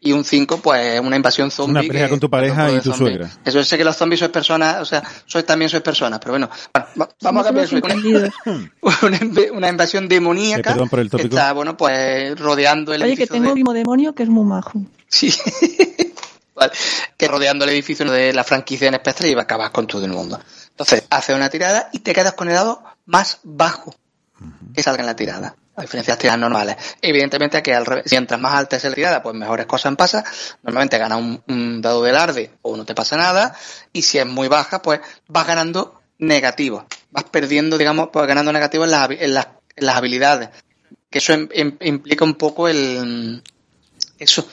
Y un 5, pues una invasión zombie. Una pelea que- con tu pareja y tu zombie. suegra. Eso sé que los zombies sois personas, o sea, sois también sois personas, pero bueno, bueno, va- vamos a cambiar. Una, una invasión demoníaca Eh, perdón por el que está, bueno, pues rodeando el Oye, que edificio tengo de- un primo demonio que es muy majo. Sí. Vale. Que rodeando el edificio de la franquicia en espectro y va a acabar con todo el mundo. Entonces, haces una tirada y te quedas con el dado más bajo que salga en la tirada. A diferencia de las tiradas normales. Evidentemente que al revés, mientras más alta es la tirada, pues mejores cosas pasan. Normalmente ganas un, dado de alarde o no te pasa nada. Y si es muy baja, pues vas ganando negativos. Vas perdiendo, digamos, pues ganando negativos en las, en las, las habilidades. Que eso im- im- implica un poco el... Eso.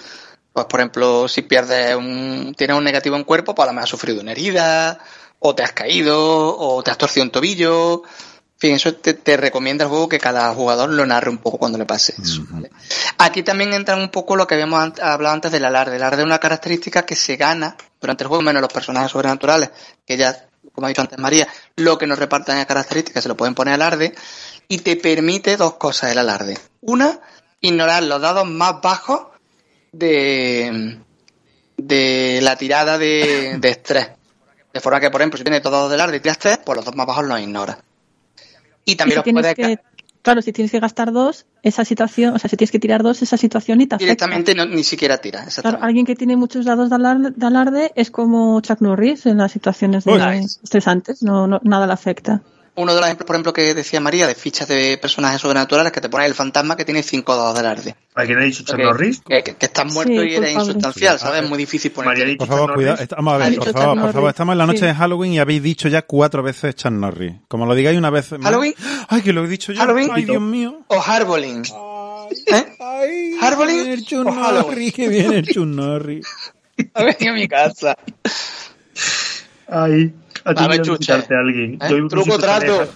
Pues, por ejemplo, si pierdes un, tienes un negativo en cuerpo, pues a lo mejor has sufrido una herida, o te has caído, o te has torcido un tobillo. Fin, eso te, te recomienda el juego que cada jugador lo narre un poco cuando le pase eso. ¿vale? Aquí también entra un poco lo que habíamos an- hablado antes del alarde. El alarde es una característica que se gana durante el juego, menos los personajes sobrenaturales, que ya, como ha dicho antes María, lo que nos repartan es características, se lo pueden poner alarde, y te permite dos cosas el alarde. Una, ignorar los dados más bajos de, de la tirada de, de estrés. De forma que, por ejemplo, si tienes dos dados de alarde y tiras tres, pues los dos más bajos los ignoras. Y Y también si los tienes puedes que, claro, si tienes que gastar dos, esa situación, o sea, si tienes que tirar dos, esa situación y te afecta. directamente no- ni siquiera tiras. Claro, alguien que tiene muchos dados de alarde, de alarde es como Chuck Norris en las situaciones de- estresantes, no, no, nada le afecta. Uno de los ejemplos, por ejemplo, que decía María, de fichas de personajes sobrenaturales, que te pone el fantasma que tiene cinco dados del arde. ¿A quién ha dicho Chuck Que, Norris? que, que- que estás muerto Sí, y eres insustancial, ¿sabes? Es muy difícil poner. dicho Por favor, cuidado. Vamos a ver, por favor, por favor. Estamos en la noche Sí. de Halloween y habéis dicho ya cuatro veces Chuck Norris. Como lo digáis una vez más. ¿Halloween? Ay, que lo he dicho yo. ¿Halloween? Ay, Dios mío. O Harboling. ¿Eh? Ay, ¿Halloween que viene el Chuck? Norris, que viene el Chuck Norris. A ver, a mi casa. Ay, a ti Dame a alguien. ¿Eh? Yo Truco trato.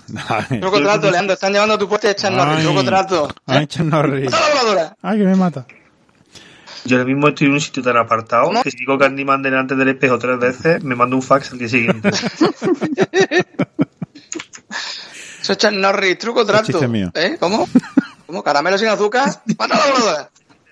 Truco trato, Leandro. Están llevando a tu puerta de. Ay. Truco trato. ay, Chuck Norris. ¡Mata la voladora! Ay, que me mata. Yo ahora mismo estoy en un sitio tan apartado que si digo Candyman delante del espejo tres veces, me mando un fax al día siguiente. Eso es Chuck Norris. Truco trato. chiste mío. ¿Eh? ¿Cómo? ¿Cómo? ¿Caramelo sin azúcar? ¡Mata la voladora!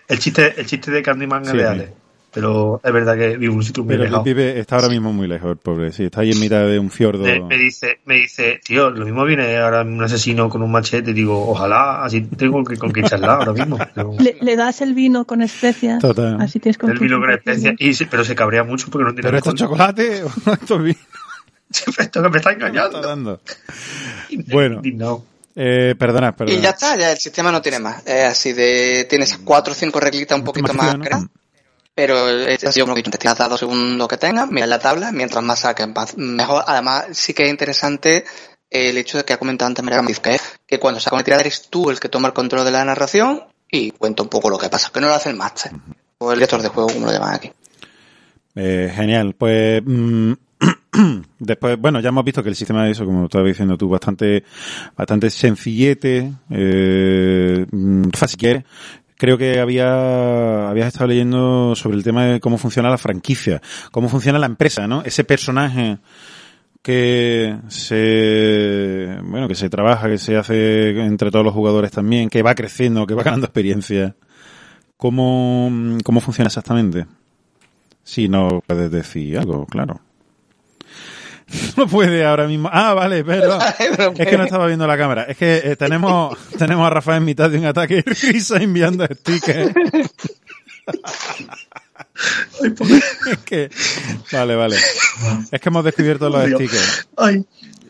El chiste, el chiste de Candyman sí. eh. Pero es verdad que vivo en un sitio muy Pero alejado. vive, está ahora mismo muy lejos, el pobre. Sí, está ahí en mitad de un fiordo. Me, me dice, me dice, tío, lo mismo viene ahora un asesino con un machete, digo, ojalá, así tengo que con qué charlar ahora mismo. Pero- Le, le das el vino con especias. Total. Así tienes con el vino con compartirlo. especia, y pero se cabrea mucho porque no tiene ¿Pero esto es chocolate o esto es vino? Esto que me está ¿Qué me engañando. está dando? Bueno. Indignado. Eh, perdona, perdona. Y ya está, ya el sistema no tiene más. Es así de. Tienes cuatro o cinco reglitas un poquito más Automático, ¿no? Pero este ha sido como que te has dado según lo que tengas, mira la tabla, mientras más saques, mejor. Además, sí que es interesante el hecho de que ha comentado antes María Gamiz, que es que cuando sacas una tirada eres tú el que toma el control de la narración y cuenta un poco lo que pasa, que no lo hace el máster. O el director de juego, como lo llaman aquí. Eh, genial. Pues mm, después, bueno, ya hemos visto que el sistema de eso, como estabas diciendo tú, bastante, bastante sencillete, eh, mm, quieres. Creo que había, habías estado leyendo sobre el tema de cómo funciona la franquicia, cómo funciona la empresa, ¿no? Ese personaje que se, bueno, que se trabaja, que se hace entre todos los jugadores también, que va creciendo, que va ganando experiencia. ¿Cómo, cómo funciona exactamente? Si no puedes decir algo, claro. No puede ahora mismo. Ah, vale, perdón. Es que no estaba viendo la cámara. Es que eh, tenemos, tenemos a Rafael en mitad de un ataque de risa enviando stickers. es que, vale, vale. Es que hemos descubierto los Dios. stickers. Ay,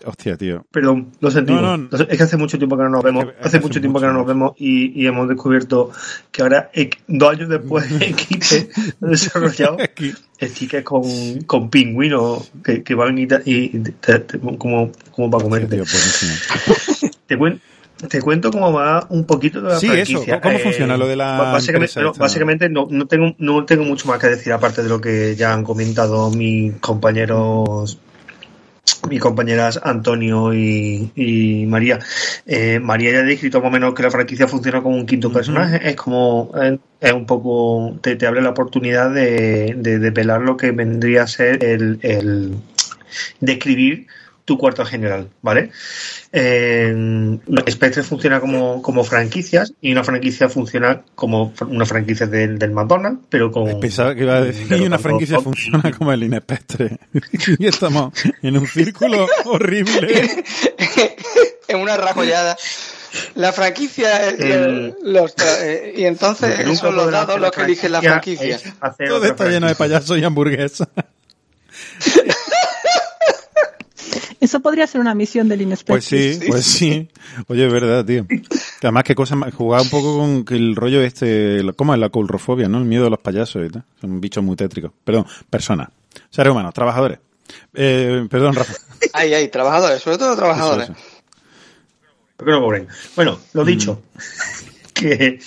Hostia, tío. perdón, lo sentimos. No, no. Es que hace mucho tiempo que no nos vemos. Es que Hace hace mucho tiempo que no nos vemos y, y hemos descubierto que ahora, eh, dos años después, Equipe ha desarrollado stickers con, con pingüinos que, que van y, y te- te- como, como para Hostia, comerte. tío, buenísimo. Te, cuen- te cuento cómo va un poquito de la Sí, eso. franquicia. ¿Cómo funciona lo de la Básicamente, no, básicamente no, no tengo, no tengo mucho más que decir aparte de lo que ya han comentado mis compañeros mis compañeras Antonio y, y María. Eh, María ya ha descrito más o menos que la franquicia funciona como un quinto personaje. Es como, es un poco, te, te abre la oportunidad de, de, de pelar lo que vendría a ser el, el describir tu cuarto general, ¿vale? Eh, Spectre funciona como, como franquicias y una franquicia funciona como una franquicia del, del McDonald's, pero con... Pensaba que iba a decir pero una franquicia funciona como el Inespectre. y estamos en un círculo horrible. en una rajollada. La franquicia eh, El- los eh, y entonces nunca son los dados los que eligen la franquicia. Todo está lleno de payasos y hamburguesas. Eso podría ser una misión del Inspector. Pues sí, pues sí. Oye, es verdad, tío. Además, qué cosa más. Jugaba un poco con que el rollo este. ¿Cómo es la coulrofobia, no? El miedo a los payasos y tal. Son bichos muy tétricos. Perdón, personas. Seres humanos, trabajadores. Eh, perdón, Rafa. Ahí, ahí, trabajadores, sobre todo trabajadores. Eso, eso. ¿Por qué no cobren? Bueno, lo dicho. que,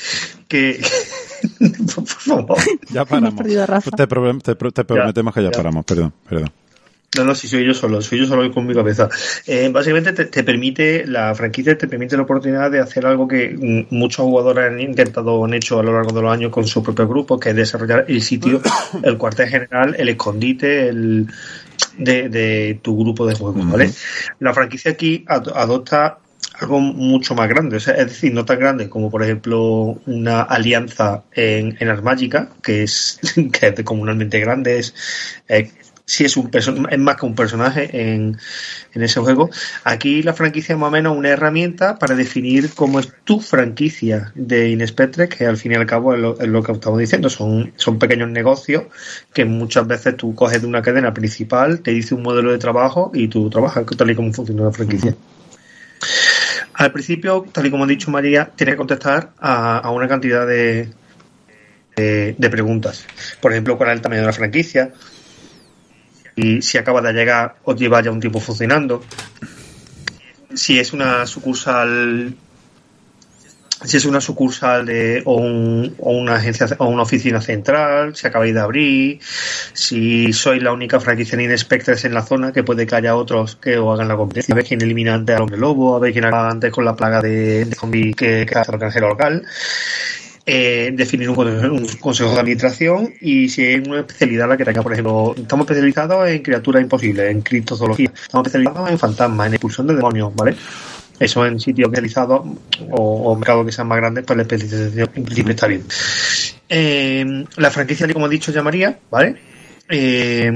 que, por favor. Ya paramos. Te, te pro- te prometemos que ya ya. paramos, perdón, perdón. No, no, si soy yo solo, soy yo solo con mi cabeza. Eh, básicamente te, te permite, la franquicia te permite la oportunidad de hacer algo que mm, muchos jugadores han intentado, han hecho a lo largo de los años con su propio grupo, que es desarrollar el sitio, el cuartel general, el escondite, el de, de tu grupo de juegos, ¿vale? La franquicia aquí ad- adopta algo mucho más grande, o sea, es decir, no tan grande como por ejemplo una alianza en, en que es, que es comunalmente grande, es, sí es un es más que un personaje en, en ese juego. Aquí la franquicia es más o menos una herramienta para definir cómo es tu franquicia de Inspectre, que al fin y al cabo es lo, que estamos diciendo, son, son pequeños negocios que muchas veces tú coges de una cadena principal, te dice un modelo de trabajo y tú trabajas tal y como funciona la franquicia. Al principio, tal y como ha dicho María, tiene que contestar a, a una cantidad de, de preguntas. Por ejemplo, cuál es el tamaño de la franquicia, si acaba de llegar o lleva ya un tiempo funcionando, si es una sucursal si es una sucursal de, o, un- o una agencia o una oficina central, si acabáis de abrir, si sois la única franquicia de Inspectors en la zona, que puede que haya otros que os hagan la competencia, a ver quién elimina antes al hombre lobo, a ver quién acaba antes con la plaga de, de zombies que, que el local. Eh, definir un, consejo- de administración y si es una especialidad la que tenga, por ejemplo, estamos especializados en criaturas imposibles, en criptozoología, estamos especializados en fantasmas, en expulsión de demonios, ¿vale? Eso en sitios especializados o, o mercados que sean más grandes, pues la especialización en principio está bien. Eh, la franquicia, como he dicho, llamaría, ¿vale? Eh,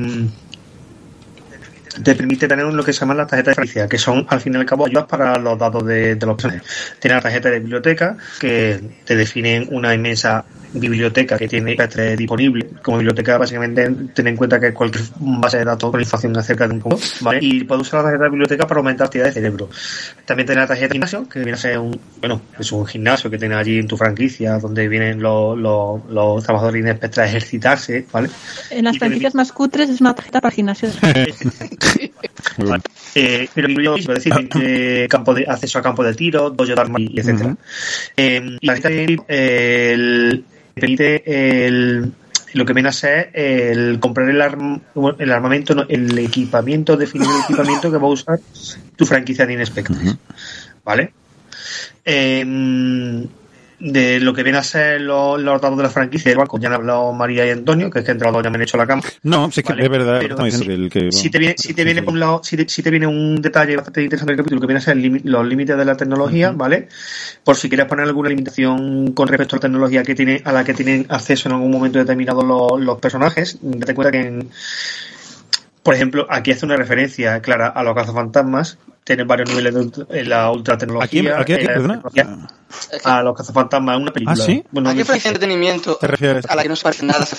te permite tener lo que se llama la tarjeta de franquicia, que son al fin y al cabo ayudas para los datos de, de los personajes. Tienes la tarjeta de biblioteca, que te definen una inmensa biblioteca que tiene MP3 disponible. Como biblioteca, básicamente, ten en cuenta que cualquier base de datos con información acerca de un juego, ¿vale? Y puedes usar la tarjeta de biblioteca para aumentar actividad de cerebro. También tienes la tarjeta de gimnasio, que viene a ser un, bueno, es un gimnasio que tienes allí en tu franquicia, donde vienen los, los, los trabajadores de a ejercitarse, ¿vale? En las franquicias más cutres es una tarjeta para gimnasio. Eh, pero es decir, eh, campo de, acceso a campo de tiro, dojo de armas, y etcétera. Eh, la tarjeta de eh, el, permite el, lo que viene a ser el comprar el, arm- el armamento, el equipamiento, definir el equipamiento que va a usar tu franquicia de Inspectors. ¿Vale? Eh, de lo que viene a ser los, los datos de la franquicia del banco, ya han hablado María y Antonio, que es que entre los dos ya me han hecho la cama. No, si es que Vale, es verdad, pero si- el que... si te viene, si te viene por un lado, si te, si te viene un detalle bastante interesante del capítulo que viene a ser el los límites de la tecnología, ¿vale? Por si quieres poner alguna limitación con respecto a la tecnología que tiene, a la que tienen acceso en algún momento determinado los, los personajes, date cuenta que en, por ejemplo, aquí hace una referencia clara a los cazafantasmas, tienen varios niveles de en la ultra ¿Aquí, tecnología. aquí, aquí, eh, perdona? tecnología, a los cazafantasmas, es una película. ¿Ah, sí? Bueno, ¿A qué franquicia de entretenimiento ¿Te refieres? a la que no se parece nada?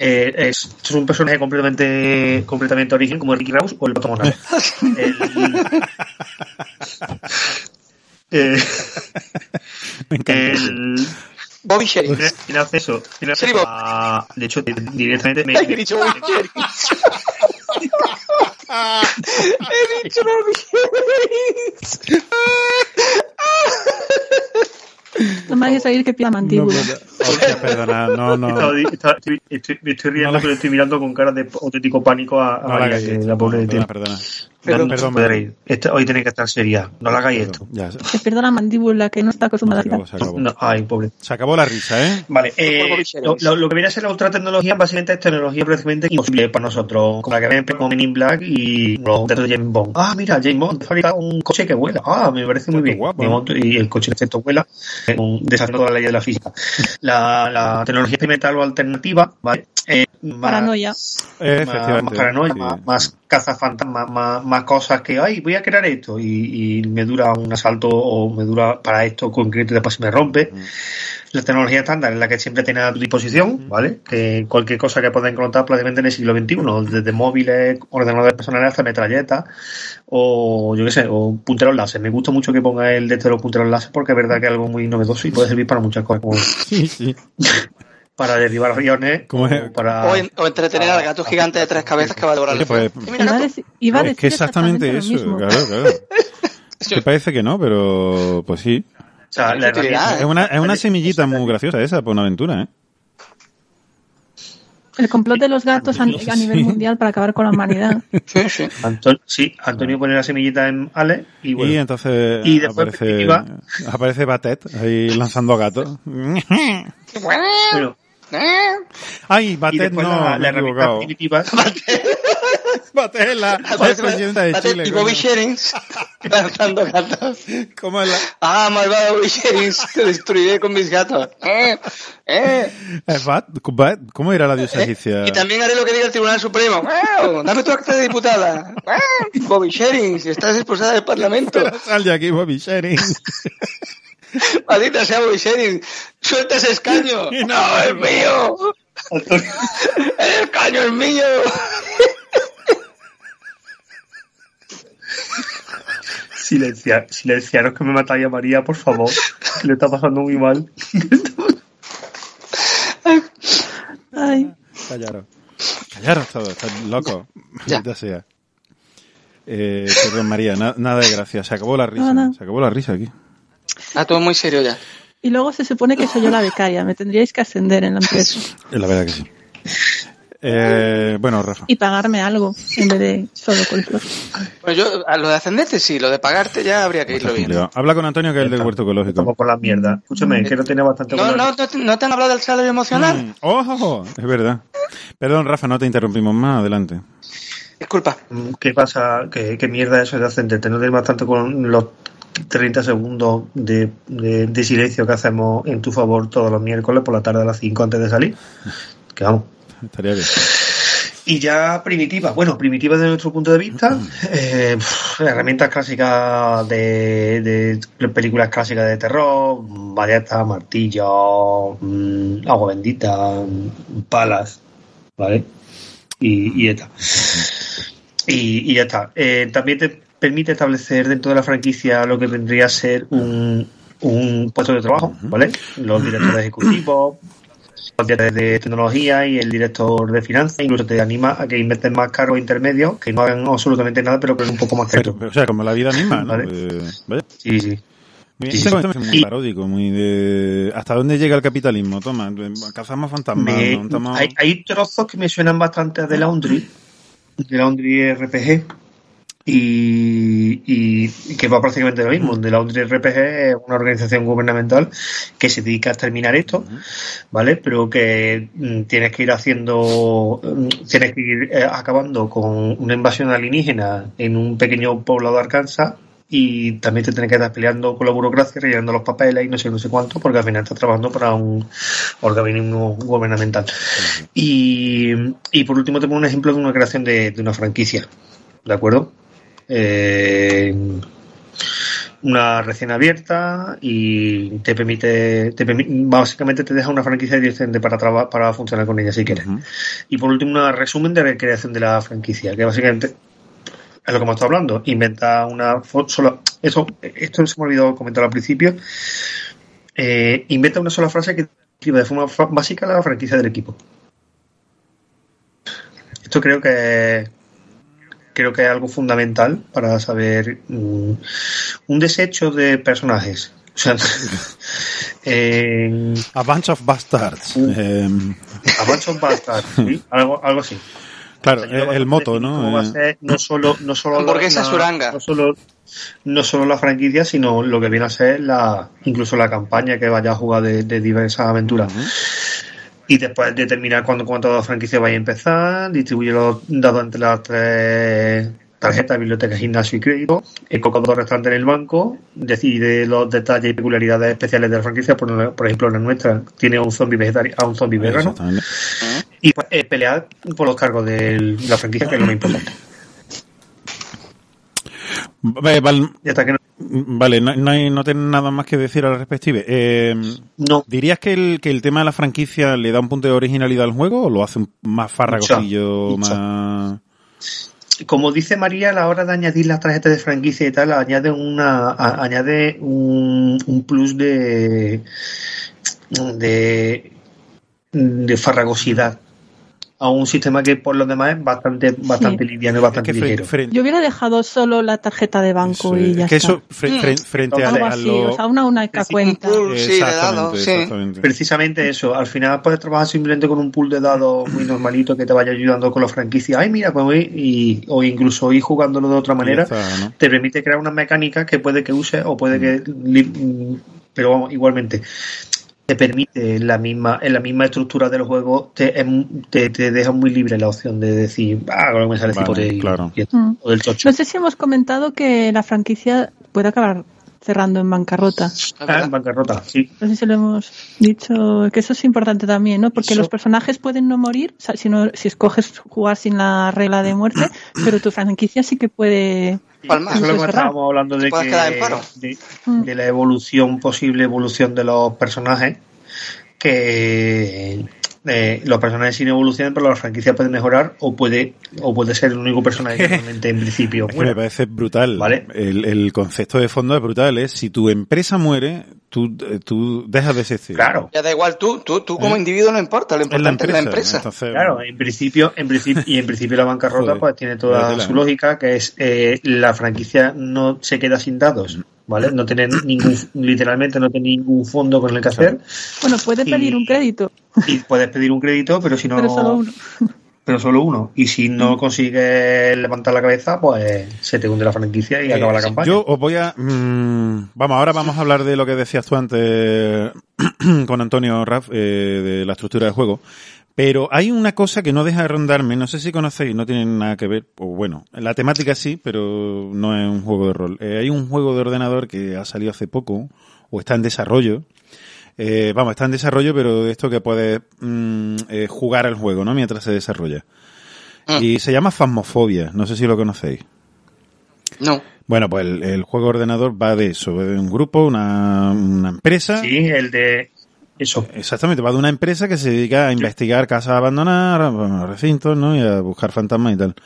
Eh, es, es un personaje completamente completamente origen como Ricky Rouse o el Pato Monal. el, eh, el, Bobby Sherry. tiene, tiene acceso, tiene acceso a, de hecho, di- directamente me, Ay, he dicho Bobby Sherry. He dicho Bobby Sherry. No me hagas salir que pida No, mandíbula. perdona. Hostia, perdona, no, no. Estoy, estoy- me estoy riendo, No pero estoy mirando con cara de auténtico pánico a, No María, que la pobre perdona, tiene- perdona. Perdón, no. Este- hoy tiene que estar seria. No la hagáis esto. Ya, se Que pierda la mandíbula que no está acostumbrada a acabó, quitar. se acabó. No, ay, pobre. Se acabó la risa, ¿eh? Vale, eh, lo, lo- lo que viene a ser la ultra tecnología básicamente es tecnología prácticamente imposible para nosotros, como la que ven como Men in Black y los de James Bond. Ah, mira, James Bond fabrica un coche que vuela. Ah, me parece muy bien. guapo, ¿no? y el coche efecto vuela, desafiando todas las leyes de la física. La, la tecnología experimental o alternativa, ¿vale? Eh, más- Paranoia. Eh, más, efectivamente. más paranoia, sí. más, más cazafantasmas, más, más cosas que, ay, voy a crear esto y, y me dura un asalto o me dura para esto concreto y después se me rompe. La tecnología estándar es la que siempre tiene a tu disposición, ¿vale? Que cualquier cosa que puedas encontrar prácticamente en el siglo XXI, desde móviles, ordenadores personales hasta metralletas o yo qué sé, o punteros láser. Me gusta mucho que ponga el de este de los punteros láser porque es verdad que es algo muy novedoso y puede servir para muchas cosas, como Sí, sí. Para derribar aviones, ¿Cómo es? o para... O, en- o entretener al gato gigante de tres cabezas que va a devorar el fuego. pues- Iba a decir, es que exactamente, eso, claro, claro. Que parece que no, pero pues sí. o sea, la Utilidad, herramienta- Es una, es una semillita muy graciosa esa, por una aventura, ¿eh? El complot de los gatos a, a nivel mundial para acabar con la humanidad. Sí, sí. Anto- sí, Antonio pone la semillita en Ale y bueno. Y entonces Y después aparece, iba- aparece Batet ahí lanzando gatos. bueno, Ay, y Batet no, la, la he herramienta primitiva Batet es la, la presidenta de aparece- Chile. Y Bobby coño. Sherings lanzando gatos. ¿Cómo es la...? Ah, malvado Bobby Sherings, te destruiré con mis gatos. Eh, eh. Bat- Bat- ¿Cómo era la diosa egipcia? Y también haré lo que diga el Tribunal Supremo. Wow, dame tu acta de diputada. Wow, Bobby Sherings, estás expulsada del Parlamento. Sal de aquí, Bobby Sharing. Maldita sea Sherings. Suelta ese escaño. No, es mío. El escaño es mío. Silencia, silenciaros que me matáis a María, por favor. Que le está pasando muy mal. Ay, Callaros. Callaros todos, estás loco. Ya. Maldita sea. Eh, perdón, María, na- nada de gracia. Se acabó la risa. No, no. Se acabó la risa aquí. Ah, todo muy serio ya. Y luego se supone que soy yo la becaria. Me tendríais que ascender en la empresa Es la verdad que sí. Eh, bueno, Rafa. y pagarme algo en vez de solo coliflor. Pues yo, a lo de ascenderte sí, lo de pagarte ya habría que irlo viendo. Complicado. Habla con Antonio, que es el del huerto Estamos ecológico. por la mierda. Escúchame, que no tiene bastante No, no, no, te- no te han hablado del salario emocional. Mm, ¡Ojo! Es verdad. Perdón, Rafa, no te interrumpimos más. Adelante. Disculpa. Mm, ¿Qué pasa? ¿Qué, qué mierda eso de ascenderte? No tienes bastante con los 30 segundos de, de- de silencio que hacemos en tu favor todos los miércoles por la tarde a las 5 antes de salir. Que vamos. Estaría bien. Y ya primitiva, bueno, primitiva desde nuestro punto de vista, eh, pf, herramientas clásicas de, de películas clásicas de terror, ballestas, martillos, mm, agua bendita, mm, palas, ¿vale? Y, y ya está. Y, y ya está. Eh, también te permite establecer dentro de la franquicia lo que vendría a ser un, un puesto de trabajo, ¿vale? Los directores ejecutivos, los directores de tecnología y el director de finanzas, incluso te anima a que inventes más cargos intermedios que no hagan absolutamente nada, pero que es un poco más caro. o sea, como la vida misma, ¿no? Vale. Eh, vaya. Sí, sí. Muy, Sí. este es muy paródico, muy de... ¿Hasta dónde llega el capitalismo? Toma, cazamos fantasmas, Me- montamos... hay, hay trozos que me suenan bastante a The Laundry, The Laundry RPG, y, y- que va prácticamente lo mismo. The Laundry RPG es una organización gubernamental que se dedica a terminar esto, ¿vale? Pero que mm, tienes que ir haciendo, mm, tienes que ir eh, acabando con una invasión alienígena en un pequeño poblado de Arkansas. Y también te tienes que estar peleando con la burocracia, rellenando los papeles y no sé, no sé cuánto, porque al final estás trabajando para un organismo gubernamental. Y, y por último, tengo un ejemplo de una creación de, de una franquicia. ¿De acuerdo? Eh, una recién abierta y te permite, te permi- básicamente te deja una franquicia decente para, traba- para funcionar con ella si quieres. Y por último, un resumen de recreación de la franquicia, que básicamente es lo que hemos estado hablando. Inventa una sola. Eso, esto se me olvidó comentar al principio. Eh, inventa una sola frase que describe de forma básica la franquicia del equipo. Esto creo que creo que es algo fundamental para saber mm, un desecho de personajes. O sea, en- A bunch of bastards. Eh, a bunch of bastards, ¿sí? algo, algo así. claro, O sea, yo el, moto, ¿no? va a Eh, ser no solo, no solo Hamburguesa suranga. No solo, no solo la franquicia, sino lo que viene a ser la, incluso la campaña que vaya a jugar de, de diversas aventuras. Y después determinar cuándo, cuántas franquicias vaya a empezar, distribuye los dados entre las tres tarjetas, biblioteca, gimnasio y crédito, el cocodoro restante en el banco, decide los detalles y peculiaridades especiales de la franquicia, por, por ejemplo la nuestra tiene a un zombie vegetariano, a un zombie vegano, y pues, eh, pelear por los cargos de la franquicia, que es lo más importante. Vale, Y hasta que no, vale, no, no, hay, no tengo nada más que decir al respecto. Eh, no. ¿Dirías que el, que el tema de la franquicia le da un punto de originalidad al juego o lo hace un- más farragosillo, más... como dice María, a la hora de añadir las tarjetas de franquicia y tal, añade una a- añade un, un plus de de de farragosidad a un sistema que por lo demás es bastante bastante Sí. liviano y Es bastante que fre- ligero. frente, Yo hubiera dejado solo la tarjeta de banco eso, y es ya que está. eso fre- Mm. fre- frente a, a lo... o sea, una única Sí, cuenta. un pool. sí, de dados, sí. exactamente. Precisamente eso, al final puedes trabajar simplemente con un pool de dados muy normalito que te vaya ayudando con la franquicia. Ay, mira, pues voy y, o incluso ir jugándolo de otra manera. Te permite crear unas mecánicas que puede que use o puede que li- mm, pero vamos, igualmente te permite en la misma en la misma estructura del juego te, em- te, te deja muy libre la opción de decir ah ahora me sale Vale, por ahí claro. y- Mm. o del chocho No sé si hemos comentado que la franquicia puede acabar cerrando en bancarrota. Ah, verdad. en bancarrota sí No sé si lo hemos dicho, que eso es importante también, ¿no? Porque Eso- los personajes pueden no morir o sea, si, no, si escoges jugar sin la regla de muerte, pero tu franquicia sí que puede... Palmar. Eso es lo que Cerrar. estábamos hablando de que quedar en paro. de, Mm. de la evolución posible evolución de los personajes que eh, los personajes sin evolucionan, pero la franquicia puede mejorar o puede o puede ser el único personaje que realmente en principio Es que me parece brutal. Vale. El, el concepto de fondo es brutal. Es si tu empresa muere, tú, eh, tú dejas de existir. Claro, Ya da igual tú, tú, tú como ¿Eh? individuo no importa, lo Es la importante es empresa. la empresa. Entonces, claro, en principio, en principio, y en principio la bancarrota Joder, pues tiene toda su ¿eh? lógica, que es eh, la franquicia no se queda sin datos, ¿vale? No tiene ningún, literalmente no tiene ningún fondo con el que hacer, Bueno, puede Y- pedir un crédito, y puedes pedir un crédito, pero si no, pero solo uno. pero solo uno. Y si no consigues levantar la cabeza, pues se te hunde la franquicia y Eh, acaba la campaña. Yo os voy a. mm, vamos, ahora vamos a hablar de lo que decías tú antes con Antonio Raff, eh, de la estructura de juego. Pero hay una cosa que no deja de rondarme, no sé si conocéis, no tiene nada que ver, o bueno, la temática sí, pero no es un juego de rol. Eh, hay un juego de ordenador que ha salido hace poco, o está en desarrollo. Eh, vamos, está en desarrollo, pero de esto que puedes mm, eh, jugar al juego, ¿no? Mientras se desarrolla. Mm. Y se llama Phasmophobia, no sé si lo conocéis. No. Bueno, pues el, el juego ordenador va de eso, de un grupo, una, una empresa. Sí, el de eso. Exactamente, va de una empresa que se dedica a investigar casas abandonadas, recintos, ¿no? Y a buscar fantasmas y tal.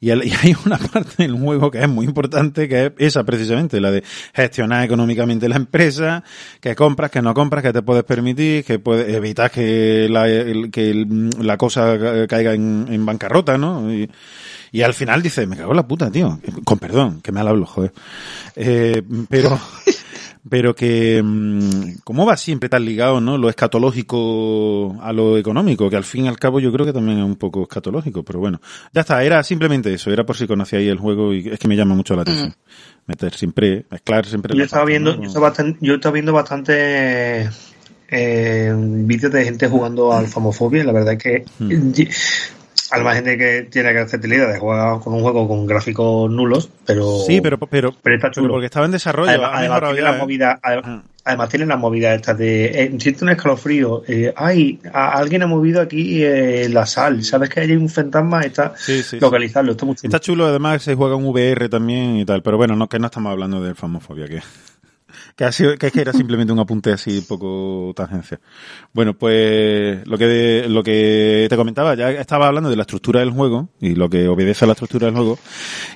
Y, hay una parte del juego que es muy importante, que es esa precisamente, la de gestionar económicamente la empresa, que compras, que no compras, que te puedes permitir, que puedes evitar que la, que la cosa ca- caiga en, en bancarrota, ¿no? Y, y al final dice, me cago en la puta, tío. Con perdón, que me al hablo, joder. Eh, pero, pero que, mm, ¿cómo va siempre tan ligado, no? Lo escatológico a lo económico, que al fin y al cabo yo creo que también es un poco escatológico, pero bueno. Ya está, era simplemente eso, era por si conocíais el juego y es que me llama mucho la atención. Meter siempre, mezclar siempre. Yo estaba parte, viendo, ¿no? yo estaba, bastan- yo estaba viendo bastante eh, vídeos de gente jugando al Famofobia. y La verdad es que. Al margen de que tiene la idea de jugar con un juego con gráficos nulos, pero Sí, pero, pero, pero está chulo. porque estaba en desarrollo. además, además tiene la ¿eh? movida, Ah. además, además tiene la movida esta de eh, siente un escalofrío, eh, ay, a- alguien ha movido aquí eh, la sal, sabes que hay un fantasma, está Sí, localizarlo, está muy chulo. Está chulo, además se juega en VR también y tal, pero bueno, no, que no estamos hablando de famofobia, que, que, ha sido- que es que era simplemente un apunte así, poco tangencia. Bueno, pues lo que, lo que te comentaba, ya estaba hablando de la estructura del juego y lo que obedece a la estructura del juego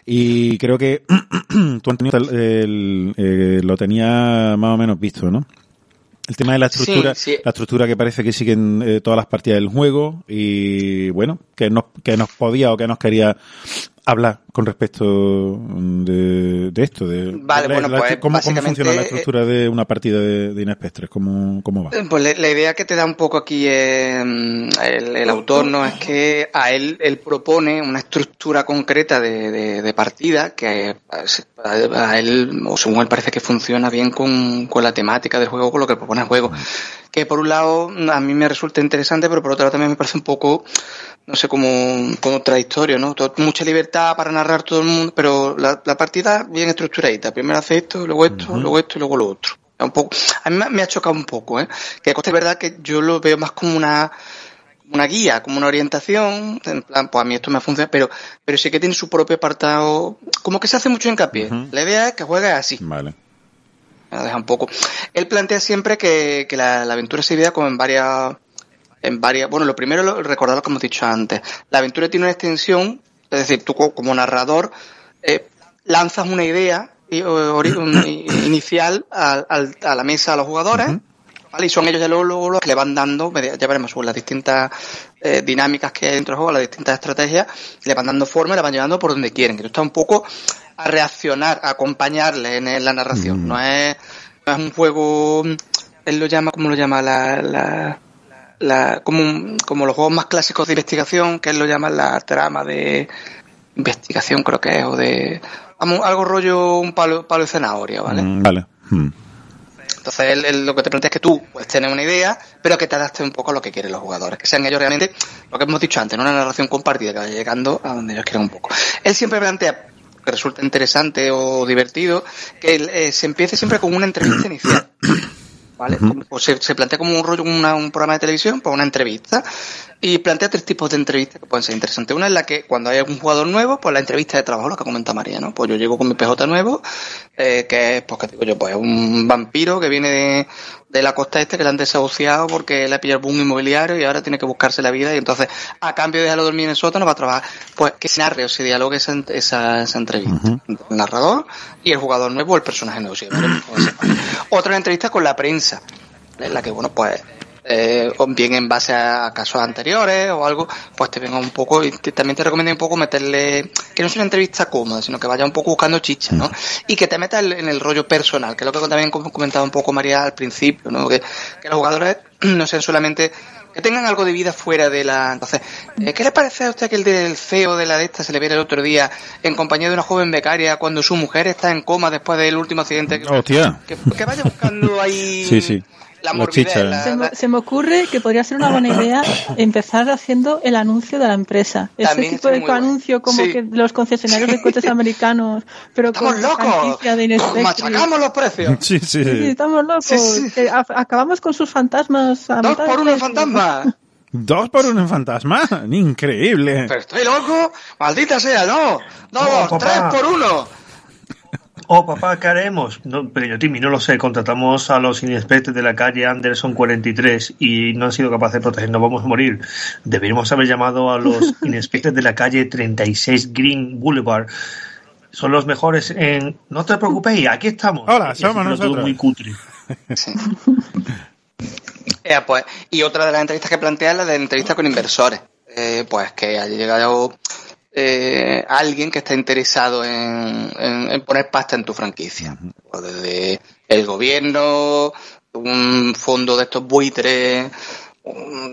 y creo que tú Antonio, el- el- eh, lo tenía más o menos visto, ¿no? El tema de la Sí, estructura, sí. la estructura que parece que siguen eh, todas las partidas del juego y bueno, que nos, que nos podía o que nos quería hablar con respecto de, de esto, de, Vale, de bueno, pues, ¿cómo, funciona la eh, estructura de una partida de, de Inespectres, cómo, cómo va. Pues la, la idea que te da un poco aquí eh, el, el autor no es que a él él propone una estructura concreta de, partida que a, a él o según él parece que funciona bien con, con la temática del juego con lo que propone el juego. Que por un lado a mí me resulta interesante pero por otro lado también me parece un poco no sé como contradictorio no Todo- mucha libertad para narrar todo el mundo pero la, la partida bien estructuradita primero hace esto luego esto luego esto y luego lo otro un poco, a mí me, ha chocado un poco, ¿eh? Que es verdad que yo lo veo más como una, una guía, como una orientación, en plan, pues a mí esto me funciona, pero, pero sí que tiene su propio apartado, como que se hace mucho hincapié. Ujú. La idea es que juegue así. Vale. Me lo deja un poco. Él plantea siempre que, que la, la aventura se divide como en varias, en varias, bueno, lo primero, recordar lo que hemos dicho antes. La aventura tiene una extensión, es decir, tú co- como narrador, eh, lanzas una idea inicial al- al- a la mesa a los jugadores, ¿vale? Y son ellos ya luego, luego los que le van dando, ya veremos sobre las distintas eh, dinámicas que hay dentro del juego, las distintas estrategias, le van dando forma y le van llevando por donde quieren. Que tú estás un poco a reaccionar, a acompañarle en, la narración. No es, no es un juego, él lo llama, ¿cómo lo llama? La, la, la, como, un- como los juegos más clásicos de investigación, que él lo llama la trama de investigación, creo que es, o de algo rollo un palo, palo de zanahoria, ¿vale? Mm, Vale. Mm. Entonces él, él lo que te plantea es que tú puedes tener una idea, pero que te adaptes un poco a lo que quieren los jugadores, que sean ellos realmente, lo que hemos dicho antes, ¿no? una narración compartida que vaya llegando a donde ellos quieren un poco. Él siempre plantea, que resulta interesante o divertido, que eh, se empiece siempre con una entrevista inicial. ¿Vale? Como- o se, se plantea como un rollo, una- un programa de televisión, pues una entrevista. Y plantea tres tipos de entrevistas que pueden ser interesantes. Una es la que cuando hay algún jugador nuevo, pues la entrevista de trabajo, lo que comenta María, ¿no? Pues yo llego con mi PJ nuevo, eh, que es, pues que digo yo, pues un vampiro que viene de, de la costa este que le han desahuciado porque le ha pillado el boom inmobiliario y ahora tiene que buscarse la vida y entonces a cambio de dejarlo dormir en el sótano va a trabajar. Pues que se narre o se dialogue esa, esa, esa entrevista. El narrador y el jugador nuevo o el personaje nuevo. ¿sí? Otra entrevista con la prensa, en la que, bueno, pues eh, o bien en base a casos anteriores o algo, pues te venga un poco y te- también te recomiendo un poco meterle, que no sea una entrevista cómoda, sino que vaya un poco buscando chicha, ¿no? Y que te metas en el rollo personal, que es lo que también com- comentaba un poco María al principio, ¿no? Que, que los jugadores no sean solamente que tengan algo de vida fuera de la... Entonces, eh, ¿qué le parece a usted que el del CEO de la de esta se le viera el otro día en compañía de una joven becaria cuando su mujer está en coma después del último accidente? Que, Hostia. que, que vaya buscando ahí Sí, sí. La La morbidez, chicha. la- Se me, la- se me ocurre que podría ser una buena idea empezar haciendo el anuncio de la empresa. Ese También tipo está de bueno. anuncio como Sí. que los concesionarios de coches americanos, pero ¡Estamos con locos! de. ¡Machacamos los precios! Sí, sí. Sí, sí, estamos locos. Acabamos con sus fantasmas. a ¡Dos por uno en fantasma! Dos por uno en fantasma. Increíble. ¡Pero estoy loco! ¡Maldita sea, no! ¡Dos, No, tres por uno! Oh, papá, ¿qué haremos? No, pequeño Timmy, no lo sé. Contratamos a los inspectores de la calle Anderson 43 y no han sido capaces de protegernos. Vamos a morir. Deberíamos haber llamado a los inspectores de la calle 36 Green Boulevard. Son los mejores en... No te preocupéis, aquí estamos. Hola, somos fue todo nosotros. muy cutre. Sí. Eh, pues, y otra de las entrevistas que plantea es la de entrevista con inversores. Eh, pues que haya llegado eh, alguien que está interesado en, en- en poner pasta en tu franquicia. O desde el gobierno, un fondo de estos buitres,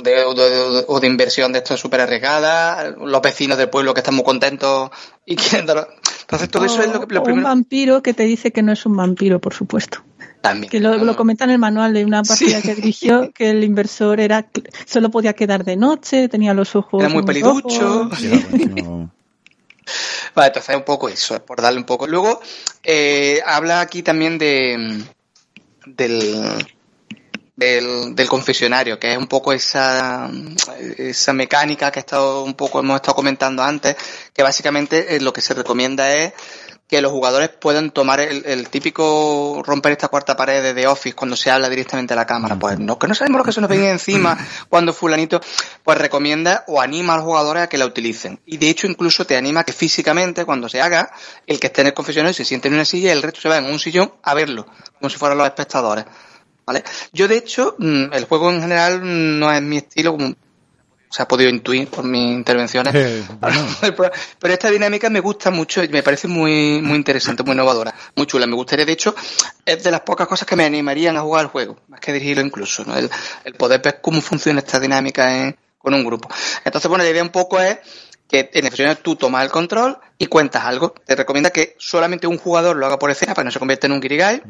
de, o de- o de inversión de estos súper arriesgadas, los vecinos del pueblo que están muy contentos y quieren dar... Entonces todo eso es lo que lo O un primero... vampiro que te dice que no es un vampiro, por supuesto. También. Que lo, lo comenta en el manual de una partida Sí. que dirigió, que el inversor era solo podía quedar de noche, tenía los ojos Era muy peliducho. rojos. Sí, buenísimo. Vale, entonces un poco eso, por darle un poco. Luego, eh, habla aquí también de del, del, del confesionario, que es un poco esa, esa mecánica que he estado un poco, hemos estado comentando antes, que básicamente eh, lo que se recomienda es que los jugadores puedan tomar el, el típico romper esta cuarta pared de The Office cuando se habla directamente a la cámara. Pues no, que no sabemos lo que se nos viene encima cuando fulanito, pues recomienda o anima a los jugadores a que la utilicen. Y de hecho incluso te anima que físicamente cuando se haga, el que esté en el confesionario se siente en una silla y el resto se va en un sillón a verlo, como si fueran los espectadores. ¿Vale? Yo de hecho, mm, el juego en general no es mi estilo, como se ha podido intuir por mis intervenciones. Eh, bueno. Pero esta dinámica me gusta mucho y me parece muy, muy interesante, muy innovadora, muy chula. Me gustaría, de hecho, es de las pocas cosas que me animarían a jugar al juego, más que dirigirlo incluso, ¿no? El, el poder ver cómo funciona esta dinámica en- con un grupo. Entonces, bueno, la idea un poco es que en el tú tomas el control y cuentas algo. Te recomienda que solamente un jugador lo haga por escena para que no se convierta en un Kirigai.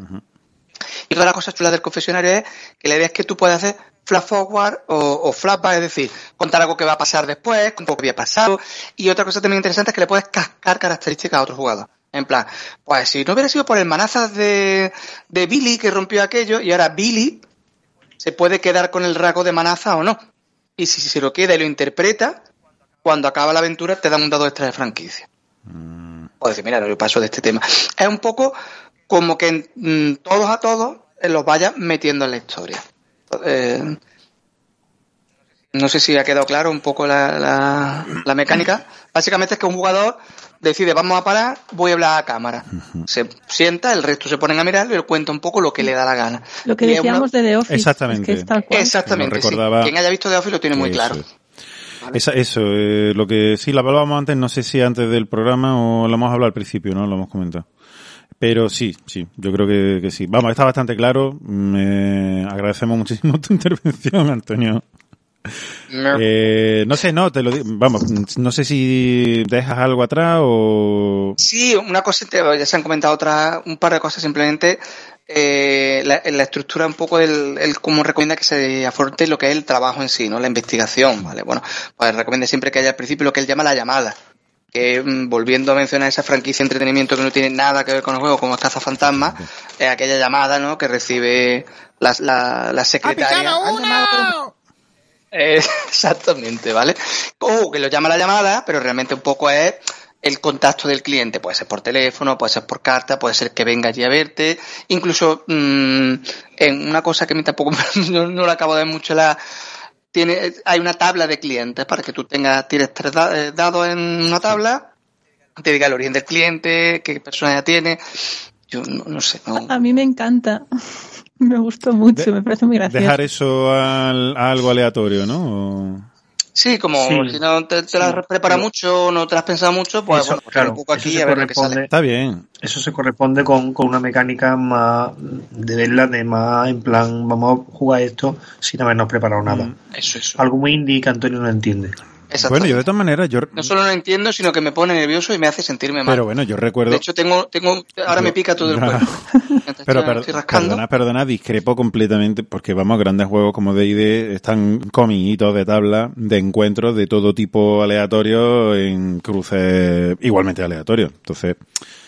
Y otra de las cosas chulas del confesionario es que la idea es que tú puedes hacer flash forward o, o flashback, es decir, contar algo que va a pasar después, con lo que había pasado. Y otra cosa también interesante es que le puedes cascar características a otro jugador. En plan, pues si no hubiera sido por el manazas de, de Billy que rompió aquello, y ahora Billy se puede quedar con el rasgo de manaza o no. Y si se lo queda y lo interpreta, cuando acaba la aventura te dan un dado extra de franquicia. O decir, mira, no, yo paso de este tema. Es un poco como que mm, todos a todos los vaya metiendo en la historia. Eh, no sé si ha quedado claro un poco la, la, la mecánica. Básicamente es que un jugador decide, vamos a parar, voy a hablar a cámara. Se sienta, el resto se ponen a mirarlo y él cuenta un poco lo que le da la gana. Lo que Y es una- decíamos de The Office. Exactamente. es que. Exactamente, Lo sí. recordaba- Quien haya visto The Office lo tiene muy claro. es. Esa- eso, eh, lo que sí, la hablábamos antes, no sé si antes del programa o lo hemos hablado al principio, ¿no? Lo hemos comentado. Pero sí, sí, yo creo que, que sí. Vamos, está bastante claro. Me agradecemos muchísimo tu intervención, Antonio. Eh, no sé, no, te lo digo. Vamos, no sé si dejas algo atrás o. Sí, una cosa, ya se han comentado otras, un par de cosas simplemente. Eh, la, la estructura un poco del el cómo recomienda que se afronte lo que es el trabajo en sí, ¿no? La investigación, ¿vale? Bueno, pues recomienda siempre que haya al principio lo que él llama la llamada. Que mm, volviendo a mencionar esa franquicia de entretenimiento que no tiene nada que ver con el juego, como Caza Fantasma, es aquella llamada, ¿no? Que recibe la, la, la secretaria. Eh, exactamente, ¿vale? O que lo llama la llamada, pero realmente un poco es el contacto del cliente. Puede ser por teléfono, puede ser por carta, puede ser que venga allí a verte. Incluso mm, en una cosa que a mí tampoco no, no lo acabo de ver mucho la tiene, hay una tabla de clientes para que tú tengas, tires tres da- eh, dados en una tabla, te diga el origen del cliente, qué persona ya tiene. Yo no, no sé, no. A mí me encanta. Me gustó mucho, De- me parece muy gracioso. Dejar eso al- a algo aleatorio, ¿no? O- Sí, como Sí, si no te, te las sí, preparas pero- mucho, no te las has pensado mucho, pues Eso, bueno, pues claro, un poco eso aquí se a ver corresponde- sale. Está bien. Eso se corresponde con, con una mecánica más de verla, de más en plan, vamos a jugar esto sin habernos preparado nada. Mm. Eso, eso. Algo muy indie que Antonio no entiende. Bueno, yo de todas maneras, yo... No solo no entiendo, sino que me pone nervioso y me hace sentirme mal. Pero bueno, yo recuerdo... de hecho, tengo, tengo, ahora me pica todo el cuerpo. Entonces, Pero per- perdona, perdona, discrepo completamente porque vamos, grandes juegos como D&D están comiditos de tabla de encuentros de todo tipo aleatorio en cruces igualmente aleatorios. Entonces,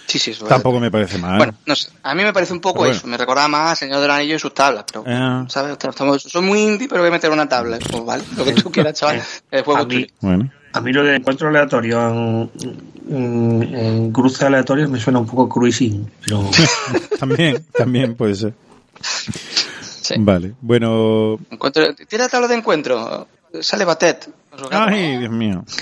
Sí, sí, eso es tampoco me parece mal. Bueno, no sé. A mí me parece un poco bueno. eso. Me recordaba más al Señor del Anillo y sus tablas. Pero, Ah. ¿sabes? Estamos, soy muy indie, pero voy a meter una tabla. Pues vale, lo que tú quieras, chaval. El juego A mí. Bueno, a mí lo de encuentro aleatorio en, en, en cruces aleatorios me suena un poco cruising, pero también, también puede ser. Sí. Vale, bueno... Encuentro, tira tabla de encuentro. Sale Batet. Ay, Dios mío.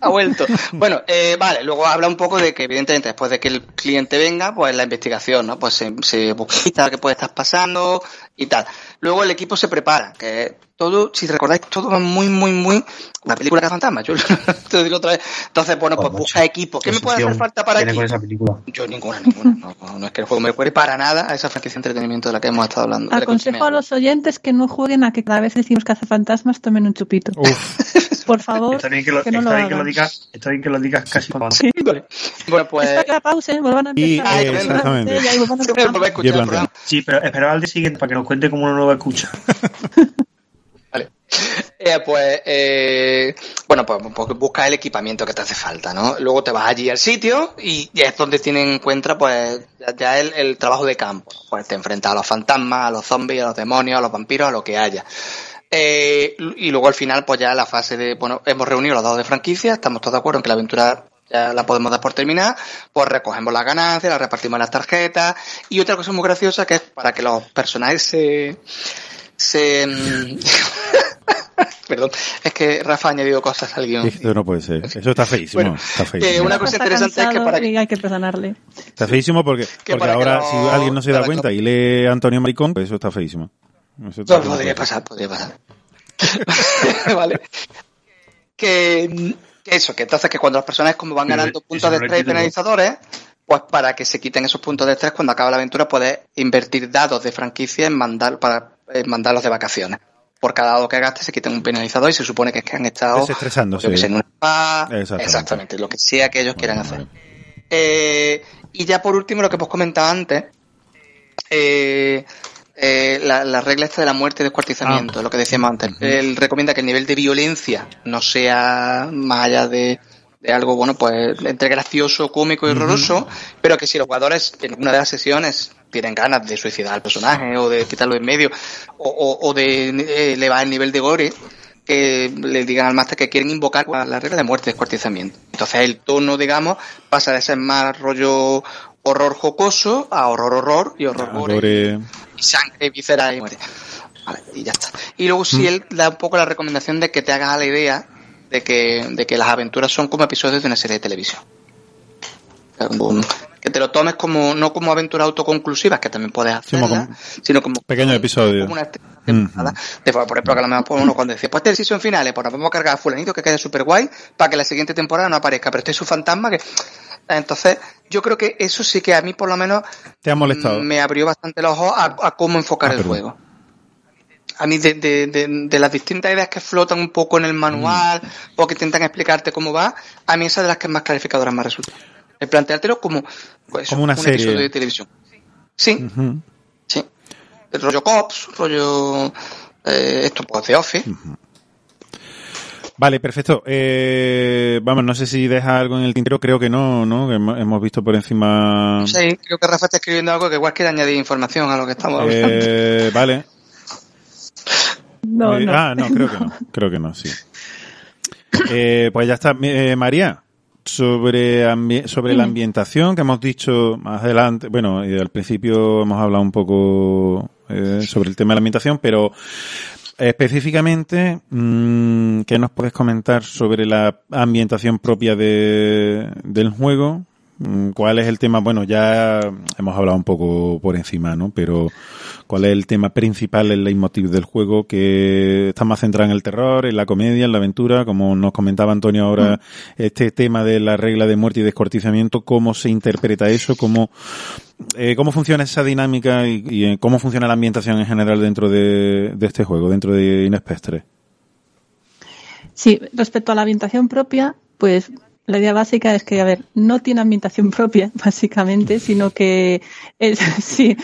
Ha vuelto. Bueno, eh, vale, luego habla un poco de que, evidentemente, después de que el cliente venga, pues la investigación, ¿no? Pues se, se busca qué puede estar pasando y tal. Luego el equipo se prepara, que todo, si recordáis, todo va muy, muy, muy. La película de fantasma, yo te lo digo otra vez. Entonces, bueno, pues Joder, busca equipo. ¿Qué me puede hacer falta para con esa película. Yo ninguna, ninguna. No, no, no es que el juego me recuerde para nada a esa franquicia de entretenimiento de la que hemos estado hablando. Aconsejo a los oyentes que no jueguen a que cada vez decimos que hace fantasmas tomen un chupito. Uf, Por favor, Está bien que lo, que no lo está bien que lo digas, está bien que lo digas casi antes. Sí. Vale. Bueno, pues. Espera que la pausen, vuelvan a Y, empezar. eh, exactamente. Ahí vuelvan a empezar. programa. Sí, pero esperaba al día siguiente para que cuente cómo una nueva escucha. Vale. Eh, pues, eh, bueno, pues, pues busca el equipamiento que te hace falta, ¿no? Luego te vas allí al sitio y, es donde tienen en cuenta, pues, ya, el trabajo de campo. Pues te enfrentas a los fantasmas, a los zombies, a los demonios, a los vampiros, a lo que haya. Eh, y luego al final, pues ya la fase de, bueno, hemos reunido los dados de franquicia, estamos todos de acuerdo en que la aventura ya la podemos dar por terminada, pues recogemos las ganancias, las repartimos en las tarjetas, y otra cosa muy graciosa que es para que los personajes se, se, mm, perdón, es que Rafa ha añadido cosas al guion. esto no puede ser. Eso está feísimo. Bueno, está eh, una cosa Está interesante es que para que- hay que perdonarle. Está feísimo porque, porque ahora, no- si alguien no se da cuenta y lee Antonio Maricón, pues eso está feísimo. Eso No, no podría pasar, podría pasar. vale. Que, que eso, que entonces que cuando las personas como van ganando puntos de estrés y penalizadores, pues para que se quiten esos puntos de estrés cuando acaba la aventura puedes invertir dados de franquicia en mandar para en mandarlos de vacaciones. Por cada dado que gastes se quitan un penalizador y se supone que es que han estado sé, en un spa, Exactamente. exactamente, lo que sea que ellos quieran hacer. Eh, y ya por último, lo que hemos comentado antes, eh, eh, la, la regla esta de la muerte y descuartizamiento, lo que decíamos antes. Él recomienda que el nivel de violencia no sea más allá de, de algo, bueno, pues entre gracioso, cómico y horroroso, pero que si los jugadores en una de las sesiones tienen ganas de suicidar al personaje o de quitarlo en medio o, o- o de eh, elevar el nivel de gore, que le digan al máster que quieren invocar la regla de muerte y descuartizamiento. Entonces el tono, digamos, pasa de ser más rollo horror jocoso a horror horror y horror gore. Gore- y sangre, vísceras y muerte. Vale, y ya está. Y luego sí él da un poco la recomendación de que te hagas a la idea de que, de que las aventuras son como episodios de una serie de televisión. Que te lo tomes como, no como aventuras autoconclusivas, que también puedes Sí, como- sino como Pequeños episodios. como una temporada. De por ejemplo, que a lo mejor uno cuando decía, pues este season finales, pues nos vamos a cargar a fulanito que quede súper guay para que la siguiente temporada no aparezca, pero este es su fantasma que... Entonces, yo creo que eso sí que a mí por lo menos ¿Te ha molestado? me abrió bastante los ojos a, a cómo enfocar Ah, el perdón. juego. A mí, de, de, de, de las distintas ideas que flotan un poco en el manual Mm. o que intentan explicarte cómo va, a mí esa de las que más clarificadoras me resulta. El planteártelo como, pues, Como una un serie. episodio de televisión. Sí, sí. El rollo Cops, rollo eh, esto, pues de Office. Vale, perfecto. Eh, vamos, no sé si deja algo en el tintero, creo que no, ¿no? Que hemos hemos visto por encima... Sé, creo que Rafa está escribiendo algo que igual quiere añadir información a lo que estamos hablando. Eh, vale. No, Eh, no. Ah, no, creo que no. Creo que no, sí. Eh, pues ya está. Eh, María, sobre, sobre la ambientación que hemos dicho más adelante, bueno, eh, al principio hemos hablado un poco eh, sobre el tema de la ambientación, pero específicamente, mm, ¿qué nos puedes comentar sobre la ambientación propia de, del juego? Mm, ¿Cuál es el tema? Bueno, ya hemos hablado un poco por encima, ¿no? Pero ¿cuál es el tema principal, el leitmotiv del juego? Que está más centrado en el terror, en la comedia, en la aventura, como nos comentaba Antonio ahora, este tema de la regla de muerte y descortizamiento, ¿cómo se interpreta eso? ¿Cómo, eh, cómo funciona esa dinámica y, y, eh, cómo funciona la ambientación en general dentro de, de este juego, dentro de Inespestre? Sí, respecto a la ambientación propia, pues la idea básica es que, a ver, no tiene ambientación propia, básicamente, sino que es, sí,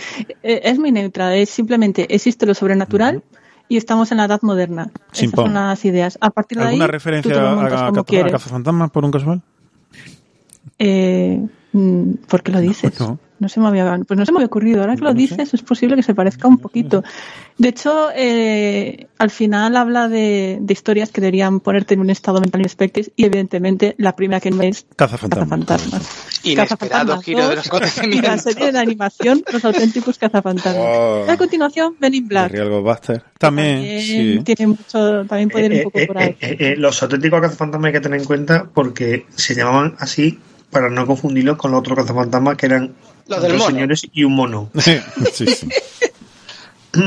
eh, es muy neutra. Es simplemente existe lo sobrenatural y estamos en la edad moderna. Sin Esas pon. son las ideas. A partir de ahí, ¿Alguna tú referencia te lo a, montas a, como a, quieres. Cazafantasmas por un casual? Eh, mm, ¿Por qué lo dices? no. No. Se me había, pues no se me había ocurrido. Ahora que No lo dices, es posible que se parezca un poquito. De hecho, eh, al final habla de, de historias que deberían ponerte en un estado mental inspectes y evidentemente la primera que no es Cazafantasmas. Cazafantasmas. Inesperado Cazafantasmas giro de los 2 Y la serie de animación, Los auténticos cazafantasmas. Oh. Y a continuación, Men in Black. También, También sí. tiene mucho, también puede ir un Eh, poco eh, por ahí. eh, eh, eh, los auténticos cazafantasmas hay que tener en cuenta porque se llamaban así para no confundirlos con los otros cazafantasmas que eran Los del dos mono. señores y un mono. sí, sí.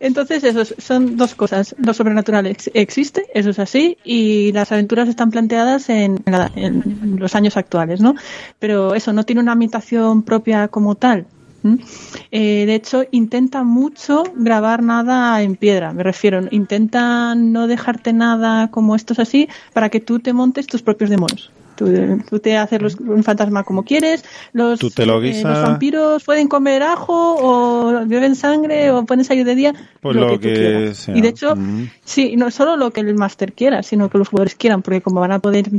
Entonces, eso es- son dos cosas. Lo sobrenatural ex- existe, eso es así, y las aventuras están planteadas en, la- en los años actuales, ¿no? Pero eso no tiene una ambientación propia como tal. Eh, de hecho, intenta mucho grabar nada en piedra, me refiero. Intenta no dejarte nada como esto es así para que tú te montes tus propios demonios. Tú, tú te haces los- un fantasma como quieres. Los, Tú te lo eh, los vampiros pueden comer ajo o beben sangre o pueden salir de día. Pues lo, lo que, tú quieras. sea. Y de hecho, Mm. sí, no solo lo que el máster quiera, sino que los jugadores quieran, porque como van a poder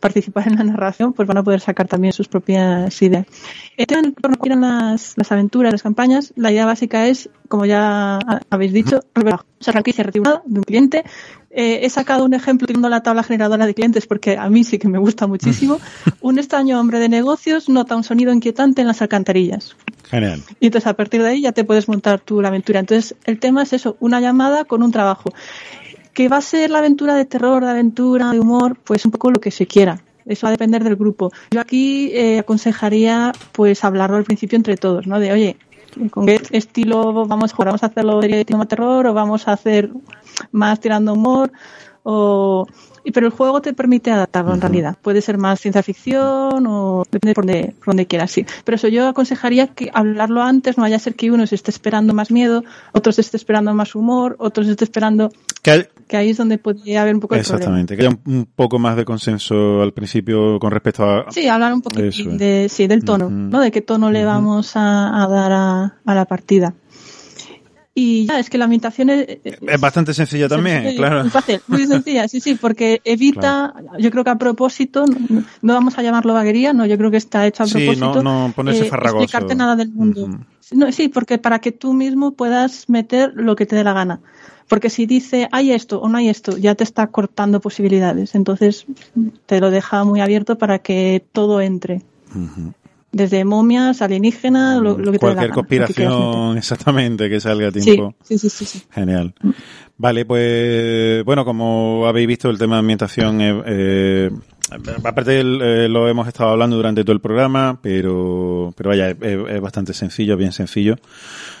participar en la narración, pues van a poder sacar también sus propias ideas. El tema en las, las aventuras, las campañas, la idea básica es, como ya ha- habéis dicho, revelar esa franquicia retribuida de un cliente. Eh, he sacado un ejemplo utilizando la tabla generadora de clientes porque a mí sí que me gusta muchísimo. un extraño hombre de negocios nota un sonido inquietante en las alcantarillas. Genial. Y entonces a partir de ahí ya te puedes montar tú la aventura. Entonces el tema es eso, una llamada con un trabajo. ¿Que va a ser la aventura de terror, de aventura, de humor? Pues un poco lo que se quiera. Eso va a depender del grupo. Yo aquí eh, aconsejaría pues hablarlo al principio entre todos, ¿no? De oye, ¿con qué estilo vamos a jugar? ¿Vamos a hacerlo de terror o vamos a hacer más tirando humor? O... y- Pero el juego te permite adaptarlo en realidad. Puede ser más ciencia ficción o depende por donde, por donde quieras, sí. Pero eso yo aconsejaría que hablarlo antes, no vaya a ser que uno se esté esperando más miedo, otro se esté esperando más humor, otro se esté esperando Que hay- que ahí es donde podría haber un poco de exactamente. Que haya un, poco más de consenso al principio con respecto a. Sí, hablar un poquito de, sí, del tono. ¿no? De qué tono le vamos a, a dar a, a la partida. Y ya, es que la ambientación es, Es bastante sencilla también, sencilla, claro. Muy fácil, muy sencilla, sí, sí, porque evita, yo creo que a propósito, no, no vamos a llamarlo vaguería, no, yo creo que está hecho a Sí, propósito. no- no ponerse farragoso. explicarte nada del mundo. No, sí, porque para que tú mismo puedas meter lo que te dé la gana. Porque si dice hay esto o no hay esto, ya te está cortando posibilidades. Entonces te lo deja muy abierto para que todo entre. Ujú. Desde momias, alienígenas, lo, lo que te la Cualquier que quieras meter. conspiración, exactamente, que salga a tiempo. sí, sí, sí, sí. Genial. Vale, pues bueno, como habéis visto, el tema de ambientación, eh, eh, aparte eh, lo hemos estado hablando durante todo el programa, pero, pero vaya, es, es bastante sencillo, bien sencillo.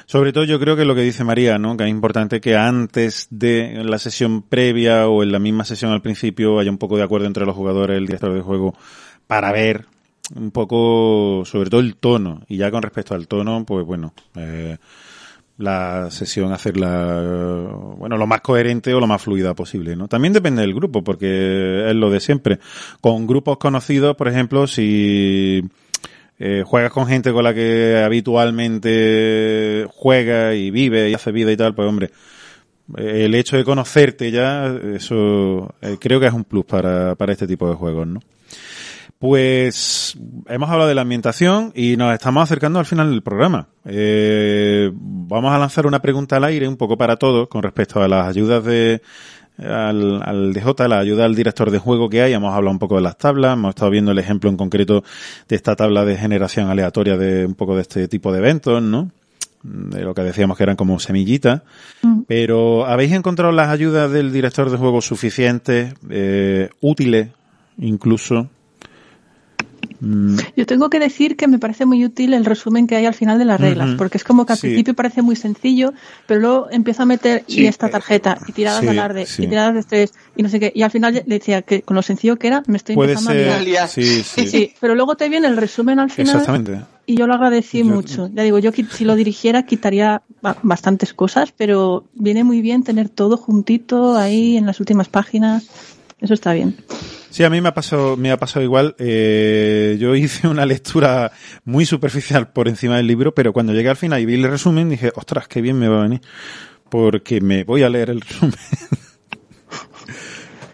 Sobre todo yo creo que lo que dice María, ¿no? Que es importante que antes de la sesión previa o en la misma sesión al principio haya un poco de acuerdo entre los jugadores, el director de juego, para ver un poco, sobre todo el tono. Y ya con respecto al tono, pues bueno, eh, la sesión hacerla, bueno, lo más coherente o lo más fluida posible, ¿no? También depende del grupo, porque es lo de siempre. Con grupos conocidos, por ejemplo, si eh, juegas con gente con la que habitualmente juega y vive y hace vida y tal, pues hombre, el hecho de conocerte ya, eso eh, creo que es un plus para, para este tipo de juegos, ¿no? Pues hemos hablado de la ambientación y nos estamos acercando al final del programa. Eh, vamos a lanzar una pregunta al aire un poco para todos con respecto a las ayudas de al, al DJ, la ayuda al director de juego que hay. Hemos hablado un poco de las tablas, hemos estado viendo el ejemplo en concreto de esta tabla de generación aleatoria de un poco de este tipo de eventos, ¿no? de lo que decíamos que eran como semillitas, Mm. pero ¿habéis encontrado las ayudas del director de juego suficientes, eh, útiles incluso? Mm, Yo tengo que decir que me parece muy útil el resumen que hay al final de las reglas, porque es como que al Sí. principio parece muy sencillo, pero luego empieza a meter y esta tarjeta, y tiradas sí, de alarde, sí. y tiradas de estrés, y no sé qué. Y al final le decía que con lo sencillo que era, me estoy puede empezando a ser... liar. liar. Sí, sí, Sí, pero luego te viene el resumen al final exactamente. y yo lo agradecí Yo- mucho. Ya digo, yo si lo dirigiera quitaría ba- bastantes cosas, pero viene muy bien tener todo juntito ahí en las últimas páginas. Eso está bien. Sí, a mí me ha pasado, me ha pasado igual. Eh, yo hice una lectura muy superficial por encima del libro, pero cuando llegué al final y vi el resumen dije, ostras, qué bien me va a venir. Porque me voy a leer el resumen.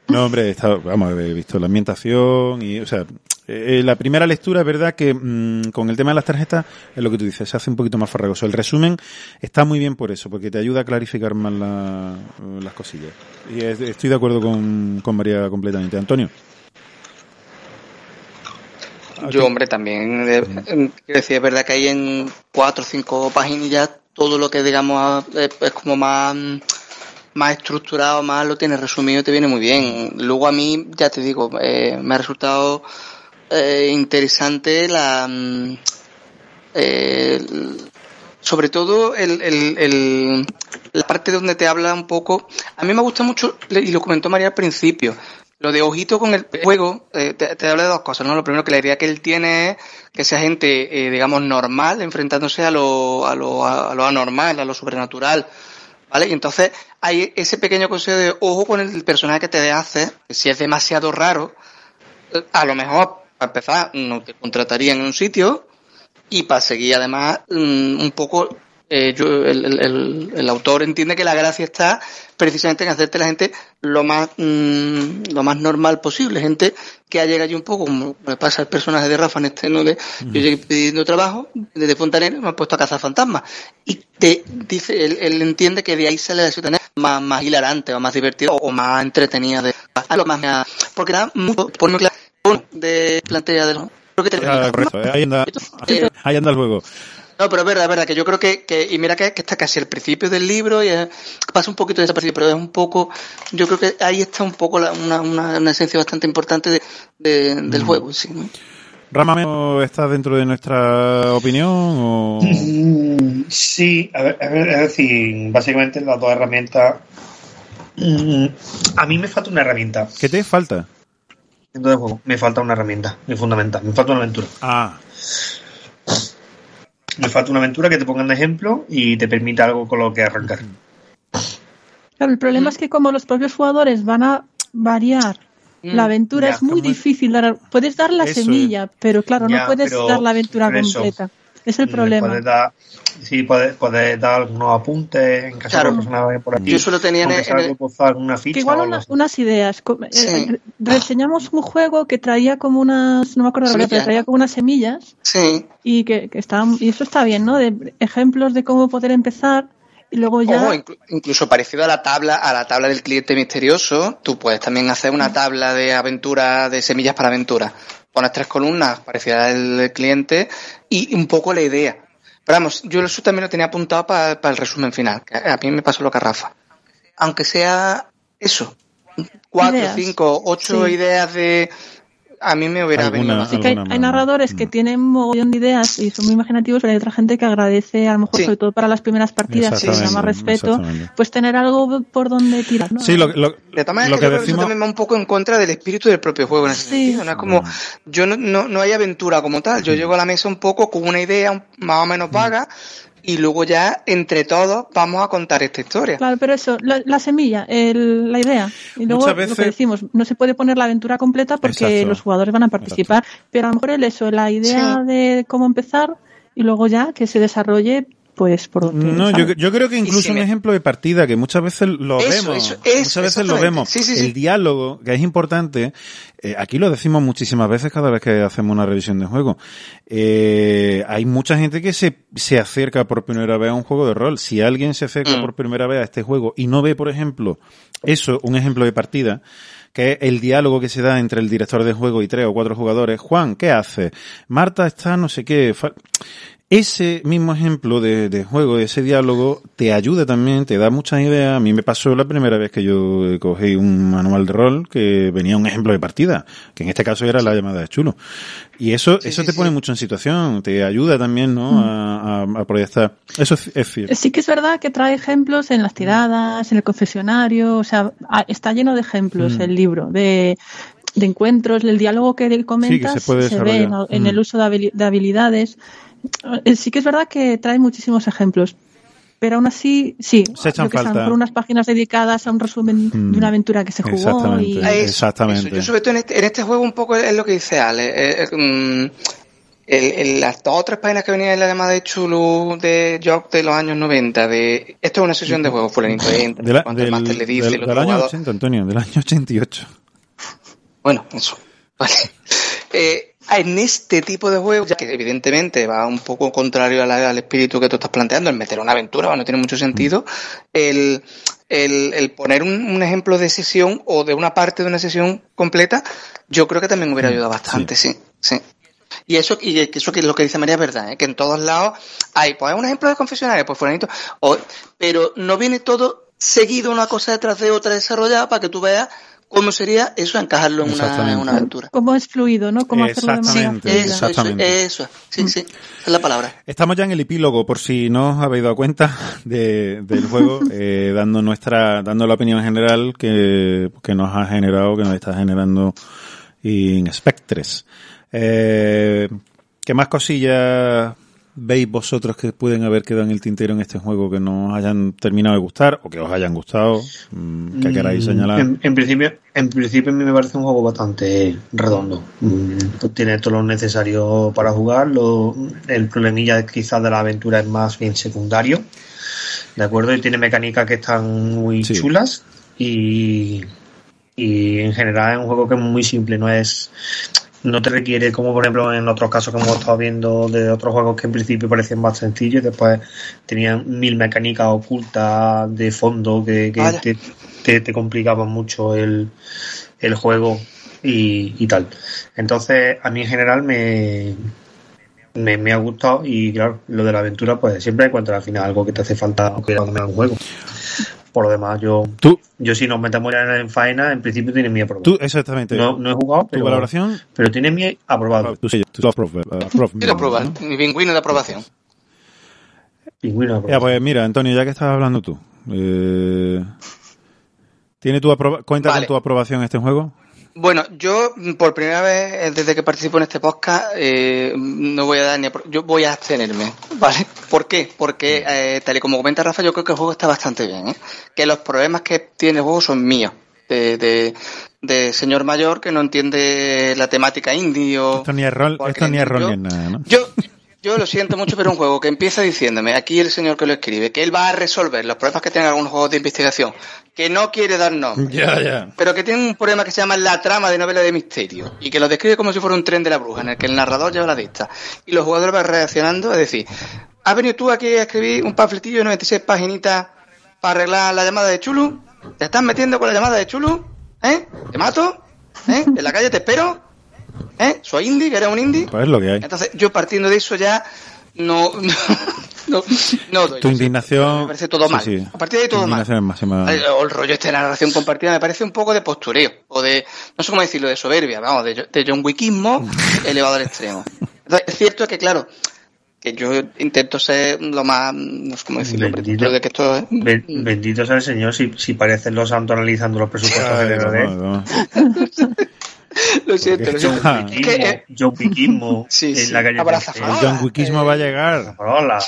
no, hombre, he estado- vamos, he visto la ambientación y, o sea, eh, la primera lectura es verdad que mm, con el tema de las tarjetas es lo que tú dices, se hace un poquito más farragoso. El resumen está muy bien por eso, porque te ayuda a clarificar más la- las cosillas. Y es- estoy de acuerdo con, con María completamente. Antonio. Yo, hombre, también. eh, eh, quiero decir, es verdad que hay en cuatro o cinco páginas ya todo lo que, digamos, eh, es como más, más estructurado, más lo tienes resumido y te viene muy bien. Luego a mí, ya te digo, eh, me ha resultado eh, interesante la. mm, eh, sobre todo el, la parte donde te habla un poco. A mí me gusta mucho, y lo comentó María al principio, lo de ojito con el juego, eh, te, te habla de dos cosas, ¿no? Lo primero que la idea que él tiene es que sea gente, eh, digamos, normal, enfrentándose a lo, a lo, a lo anormal, a lo sobrenatural. ¿Vale? Y entonces hay ese pequeño consejo de ojo con el personaje que te hace, que si es demasiado raro, eh, a lo mejor, para empezar, no te contratarían en un sitio, y para seguir además mm, un poco eh, yo, el, el- autor entiende que la gracia está precisamente en hacerte la gente lo más mm, lo más normal posible gente que ha llegado allí un poco como me pasa el personaje de Rafa en este no de yo llegué pidiendo trabajo desde Fontanero me han puesto a cazar fantasmas. Y te dice él, él entiende que de ahí sale la situación más, más hilarante o más divertida o más entretenida de a lo más porque da mucho por muy claro de plantea de los creo que Ah, termina. correcto, eh, ahí anda, Eh, ahí anda el juego. no, pero es verdad, es verdad, que yo creo que, que y mira que, que está casi al principio del libro y eh, pasa un poquito desaparecido, pero es un poco, yo creo que ahí está un poco la- una, una, una esencia bastante importante de, de- del juego, sí. ¿estás dentro de nuestra opinión o...? Mm, Sí, a ver, a ver, es decir, básicamente las dos herramientas. mm, A mí me falta una herramienta ¿Qué te falta? Del juego. Me falta una herramienta, muy fundamental. Me falta una aventura. Ah, Me falta una aventura que te pongan de ejemplo y te permita algo con lo que arrancar. Claro, el problema es que como los propios jugadores van a variar Mm, la aventura, ya, es muy como- difícil dar. Puedes dar la Eso semilla, pero claro, Ya, no puedes pero- dar la aventura eso, completa. Es el Mm, problema. Puedes dar, sí, puedes, puedes dar algunos apuntes en caso Claro. de vaya por aquí. Yo solo tenía en el- en una ficha. Que igual una- unas ideas. Eh, Sí. re- reseñamos un juego que traía como unas, no me acuerdo, la verdad, pero traía como unas semillas Sí, y que, que estaban, y eso está bien, ¿no? De ejemplos de cómo poder empezar y luego ya. Ojo, inclu- incluso parecido a la tabla, a la tabla del cliente misterioso, tú puedes también hacer una tabla de aventura, de semillas para aventura. Pones tres columnas parecidas al cliente y un poco la idea. Pero vamos, yo eso también lo tenía apuntado para, el resumen final. que A mí me pasó lo que a Rafa. Aunque sea eso, cuatro, Ideas. cinco, ocho Sí. ideas de... A mí me hubiera Alguna- venido más. Sí que hay, hay narradores que tienen un mogollón de ideas y son muy imaginativos, pero hay otra gente que agradece, a lo mejor, Sí. sobre todo para las primeras partidas, que se llama respeto, pues tener algo por donde tirar. ¿no? sí, lo, lo, De todas maneras, lo que que que eso decimos... también va un poco en contra del espíritu del propio juego en ese Sí. sentido. No es como, yo no, no, no hay aventura como tal. Mm. Yo llego a la mesa un poco con una idea más o menos vaga y luego ya entre todos vamos a contar esta historia. Claro, pero eso, la, la semilla, el- la idea. Y luego Muchas lo veces- que decimos, no se puede poner la aventura completa porque Exacto. los jugadores van a participar, pero a lo mejor el eso, la idea Sí. de cómo empezar y luego ya que se desarrolle pues por donde. No, yo, yo creo que incluso si un me- ejemplo de partida, que muchas veces lo Eso, vemos, eso, eso, muchas veces lo vemos, Sí, sí, sí. el diálogo, que es importante, eh, aquí lo decimos muchísimas veces cada vez que hacemos una revisión de juego, eh, hay mucha gente que se, se acerca por primera vez a un juego de rol. Si alguien se acerca Mm. por primera vez a este juego y no ve, por ejemplo, eso, un ejemplo de partida, que es el diálogo que se da entre el director de juego y tres o cuatro jugadores. Juan, ¿qué hace? Marta está no sé qué. Ese mismo ejemplo de, de juego, ese diálogo, te ayuda también, te da muchas ideas. A mí me pasó la primera vez que yo cogí un manual de rol que venía un ejemplo de partida, que en este caso era la llamada de chulo. Y eso, Sí, eso sí, te pone sí. mucho en situación, te ayuda también, ¿no? A, a- a proyectar. Eso es, es cierto. Sí que es verdad que trae ejemplos en las tiradas, en el confesionario, o sea, está lleno de ejemplos Mm. el libro, de, de encuentros, el diálogo que comentas se puede ve en, en Mm. el uso de habilidades. Eh, Sí que es verdad que trae muchísimos ejemplos, pero aún así, sí, Se echan falta. mejor unas páginas dedicadas a un resumen Mm. de una aventura que se jugó Exactamente. y... Eso, Exactamente. eso. Yo sobre todo en este, en este juego un poco es lo que dice Ale. eh, eh, mm, el- el- las dos o tres páginas que venían en la llamada de Chulu de Jock de los años 90, de esto es una sesión de juego, fulanito entra, De la- cuando el del, máster le dice, del- del año jugador- 80, Antonio, del año 88. Bueno, eso. Vale. Eh, en este tipo de juegos, ya que evidentemente va un poco contrario a la- al espíritu que tú estás planteando, el meter una aventura, bueno, no tiene mucho sentido, el, el, el poner un, un ejemplo de sesión o de una parte de una sesión completa, yo creo que también hubiera ayudado bastante, sí, sí. Y eso, y eso que lo que dice María es verdad, ¿eh? que en todos lados hay, pues un ejemplo de confesionario, pues fulanito, o- pero no viene todo seguido una cosa detrás de otra desarrollada para que tú veas cómo sería eso encajarlo en una, Exactamente. en una aventura. Cómo es fluido, ¿no? Cómo hacerlo de manera Exactamente. Eso, eso, Exactamente. eso, sí, sí, esa es la palabra. Estamos ya en el epílogo, por si no os habéis dado cuenta de- del juego, eh, dando nuestra, dando la opinión general que, que nos ha generado, que nos está generando Inspectres. Eh, ¿Qué más cosillas veis vosotros que pueden haber quedado en el tintero en este juego que nos hayan terminado de gustar o que os hayan gustado? Mm, que queráis Mm, señalar. En, en principio, en principio a mí me parece un juego bastante redondo. Mm, pues tiene todo lo necesario para jugar. Lo- el problemilla quizás de la aventura es más bien secundario. ¿De acuerdo? Y tiene mecánicas que están muy Sí. chulas. Y, y en general es un juego que es muy simple. No es no te requiere, como por ejemplo en otros casos que hemos estado viendo de otros juegos que en principio parecían más sencillos y después tenían mil mecánicas ocultas de fondo que, que te, te, te complicaban mucho el, el juego y, y tal. Entonces, a mí en general me, me, me ha gustado y claro, lo de la aventura, pues siempre encuentras al final algo que te hace falta cuando un juego. Por lo demás, yo, Tú, yo si nos metemos ya en faena, en principio tiene mi aprobado. tú, exactamente. No, no he jugado, ¿Tu pero, valoración? pero tiene mi aprobado. Tu tu approve, uh, approve, Quiero probar, ¿no? mi pingüino de aprobación. Pingüino Ya, aprobado. pues mira, Antonio, ya que estás hablando tú, eh, ¿tiene tu aproba- cuenta Vale. con tu aprobación este juego? Bueno, yo mm, por primera vez eh, desde que participo en este podcast eh, no voy a dar ni apro- yo voy a abstenerme, ¿vale? ¿Por qué? Porque eh, tal y como comenta Rafa, yo creo que el juego está bastante bien, ¿eh? Que los problemas que tiene el juego son míos, de, de, de señor mayor que no entiende la temática indie o Esto ni es rol, esto ni es rol ni nada, ¿no? Yo, yo lo siento mucho, pero un juego que empieza diciéndome, aquí el señor que lo escribe, que él va a resolver los problemas que tienen algunos juegos de investigación, que no quiere dar ya. pero que tiene un problema que se llama la trama de novela de misterio, y que lo describe como si fuera un tren de la bruja, en el que el narrador lleva la lista, y los jugadores van reaccionando, es decir, ¿has venido tú aquí a escribir un panfletillo de 96 paginitas para arreglar la llamada de Chulu? ¿Te estás metiendo con la llamada de Chulu? ¿Eh? ¿Te mato? ¿Eh? ¿En la calle te espero? ¿Eh? ¿Soy indie? ¿Que eres un indie? Pues es lo que hay. Entonces, yo partiendo de eso ya no, no, no doy. Tu indignación. Me parece todo mal. sí. A partir de ahí todo mal. máxima. O el rollo este de narración compartida me parece un poco de postureo, o de, no sé cómo decirlo, de soberbia, vamos, de, de John Wickismo elevado al extremo. Entonces, es cierto que, claro, que yo intento ser lo más, no sé cómo decirlo, Bendito. de que esto es... Ben- Bendito sea el Señor si, si parecen los santos analizando los presupuestos de vamos, vamos. Lo siento, lo siento. Que, eh, John Wickismo Sí, en sí, la calle abraza del- El John Wickismo va a llegar. Hola.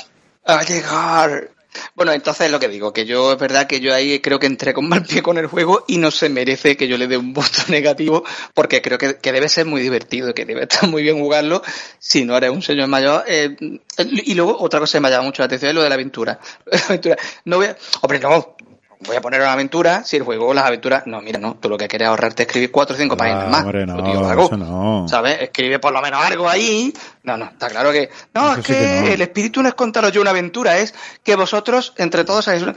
a llegar. Bueno, entonces es lo que digo, que yo es verdad que yo ahí creo que entré con mal pie con el juego y no se merece que yo le dé un voto negativo porque creo que, que debe ser muy divertido, que debe estar muy bien jugarlo si no eres un señor mayor. Eh, y luego otra cosa que me ha llamado mucho la atención es lo de la aventura. La aventura. No voy a, hombre, no, voy a poner una aventura si el juego, las aventuras, no, mira, no, tú lo que quieres ahorrarte es escribir cuatro o cinco páginas Ah, más. hombre, no, algo, eso no. ¿Sabes? Escribe por lo menos algo ahí. No, no, está claro que. No, Eso es sí que, que no. el espíritu no es contaros yo una aventura, es que vosotros, entre todos, hagáis una.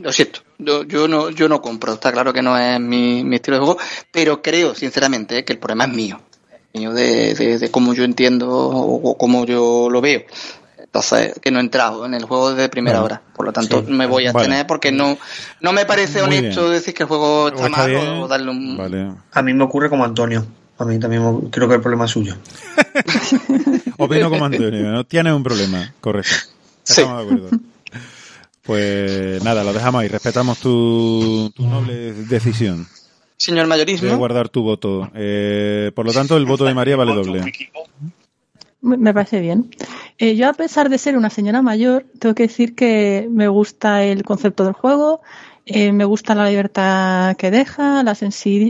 Lo siento, yo, yo no, yo no compro, está claro que no es mi, mi estilo de juego, pero creo, sinceramente, que el problema es mío. Mío de, de, de cómo yo entiendo o, o cómo yo lo veo. Entonces, que no he entrado en el juego desde primera Bueno, hora. Por lo tanto, sí. me voy a Vale. abstener porque no, no me parece Muy honesto bien. decir que el juego está, Está mal bien. o darle un. Vale. A mí me ocurre como Antonio. A mí también me- creo que el problema es suyo. Opino como Antonio, no tienes un problema, correcto. Sí. Estamos de acuerdo. Pues nada, lo dejamos ahí. Respetamos tu, tu noble decisión Señor mayorismo. guardar tu voto. Eh, por lo tanto, el voto de María vale doble. Me parece bien. Eh, yo, a pesar de ser una señora mayor, tengo que decir que me gusta el concepto del juego, eh, me gusta la libertad que deja, la,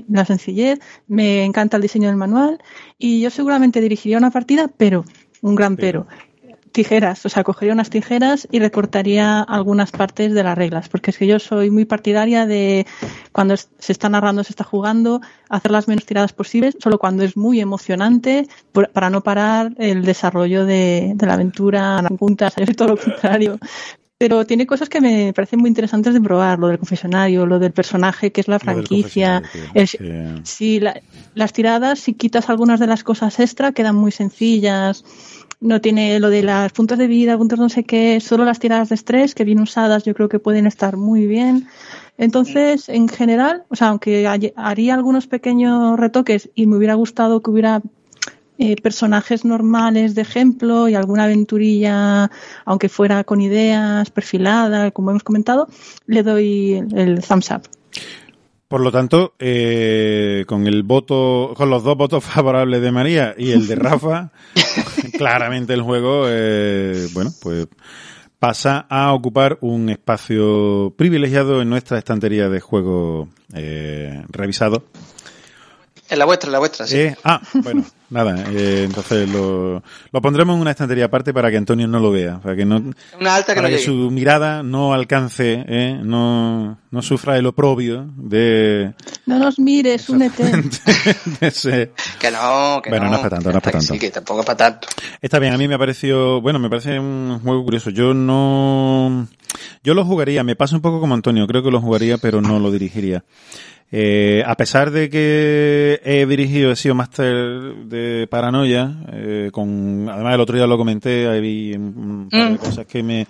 la sencillez, me encanta el diseño del manual y yo seguramente dirigiría una partida, pero, un gran pero. Tijeras, o sea, cogería unas tijeras y recortaría algunas partes de las reglas, porque es que yo soy muy partidaria de cuando se está narrando, se está jugando, hacer las menos tiradas posibles, solo cuando es muy emocionante, por- para no parar el desarrollo de, de la aventura a puntas, yo soy todo lo contrario. Pero tiene cosas que me parecen muy interesantes de probar, lo del confesionario, lo del personaje que es la franquicia. el-. Sí, la- las tiradas, si quitas algunas de las cosas extra, quedan muy sencillas. No tiene lo de las puntos de vida, puntos no sé qué, solo las tiradas de estrés, que bien usadas, yo creo que pueden estar muy bien. Entonces, en general, o sea, aunque haría algunos pequeños retoques y me hubiera gustado que hubiera eh, personajes normales de ejemplo y alguna aventurilla, aunque fuera con ideas perfilada, como hemos comentado, le doy el, el thumbs up. Por lo tanto, eh, con el voto, con los dos votos favorables de María y el de Rafa, claramente el juego, eh, bueno, pues pasa a ocupar un espacio privilegiado en nuestra estantería de juegos eh, revisados. En la vuestra, en la vuestra, sí. Eh, ah, bueno, nada, eh, entonces lo, lo pondremos en una estantería aparte para que Antonio no lo vea, para que no, Una alta que para no que su mirada no alcance, eh, no, no sufra el oprobio de, No nos mires, únete. ese, Que no, que Bueno, no. no es para tanto, no es para tanto. Sí, que tampoco es para tanto. Está bien, a mí me ha parecido, bueno, me parece un juego curioso. Yo no, yo lo jugaría, me pasa un poco como Antonio, creo que lo jugaría, pero no lo dirigiría. Eh, a pesar de que he dirigido, he sido máster de paranoia, eh, con, además el otro día lo comenté, hay un par de Mm. cosas que me,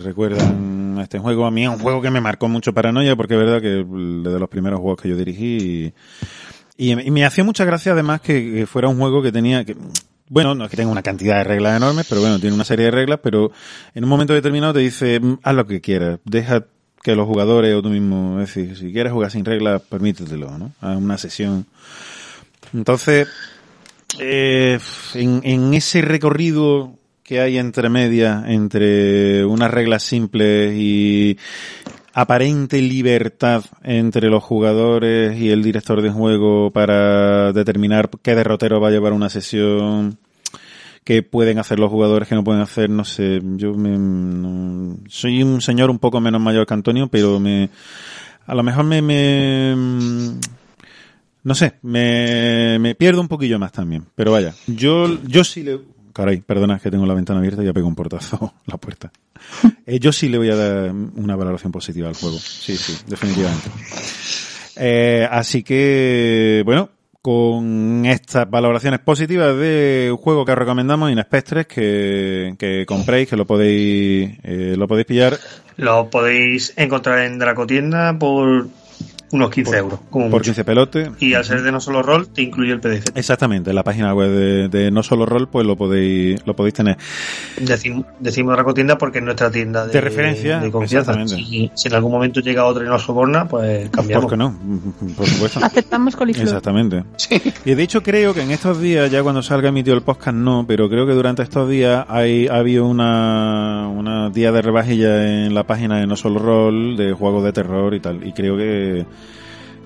recuerdan a este juego. A mí es un juego que me marcó mucho paranoia, porque es verdad que es de los primeros juegos que yo dirigí y, y, y me hacía mucha gracia además que, que fuera un juego que tenía que bueno, no es que tenga una cantidad de reglas enormes, pero bueno, tiene una serie de reglas, pero en un momento determinado te dice, "Mm, haz lo que quieras, deja que los jugadores o tú mismo, es decir, si quieres jugar sin reglas, permítetelo, ¿no? Haz una sesión. Entonces, eh, en, ese recorrido que hay entre medias, entre unas reglas simples y aparente libertad entre los jugadores y el director de juego para determinar qué derrotero va a llevar una sesión, qué pueden hacer los jugadores, qué no pueden hacer, no sé, yo me, no- soy un señor un poco menos mayor que Antonio, pero me, a lo mejor me, me no sé, me, me pierdo un poquillo más también. Pero vaya, yo, yo sí le... Caray, perdona, es que tengo la ventana abierta y ya pego un portazo la puerta. Eh, yo sí le voy a dar una valoración positiva al juego. Sí, sí, definitivamente. Eh, así que, bueno, con estas valoraciones positivas de un juego que os recomendamos, Inespectres, que, que compréis, que lo podéis, eh, lo podéis pillar Lo podéis encontrar en Dracotienda por unos 15 euros. Como por mucho. 15 pelotes. Y al ser de no solo rol, te incluye el PDF. Exactamente, en la página web de, de No Solo Roll, pues lo podéis, lo podéis tener. Decim- decimos Racotienda porque es nuestra tienda de, De referencia, de confianza. Si, si en algún momento llega otra y nos soborna, pues cambiamos. ¿Por qué no? Por supuesto. Aceptamos coliflor. Exactamente. Y de hecho creo que en estos días, ya cuando salga emitido el podcast no, pero creo que durante estos días hay, ha habido una, una día de rebajilla en la página de No Solo Roll de juegos de terror y tal. Y creo que...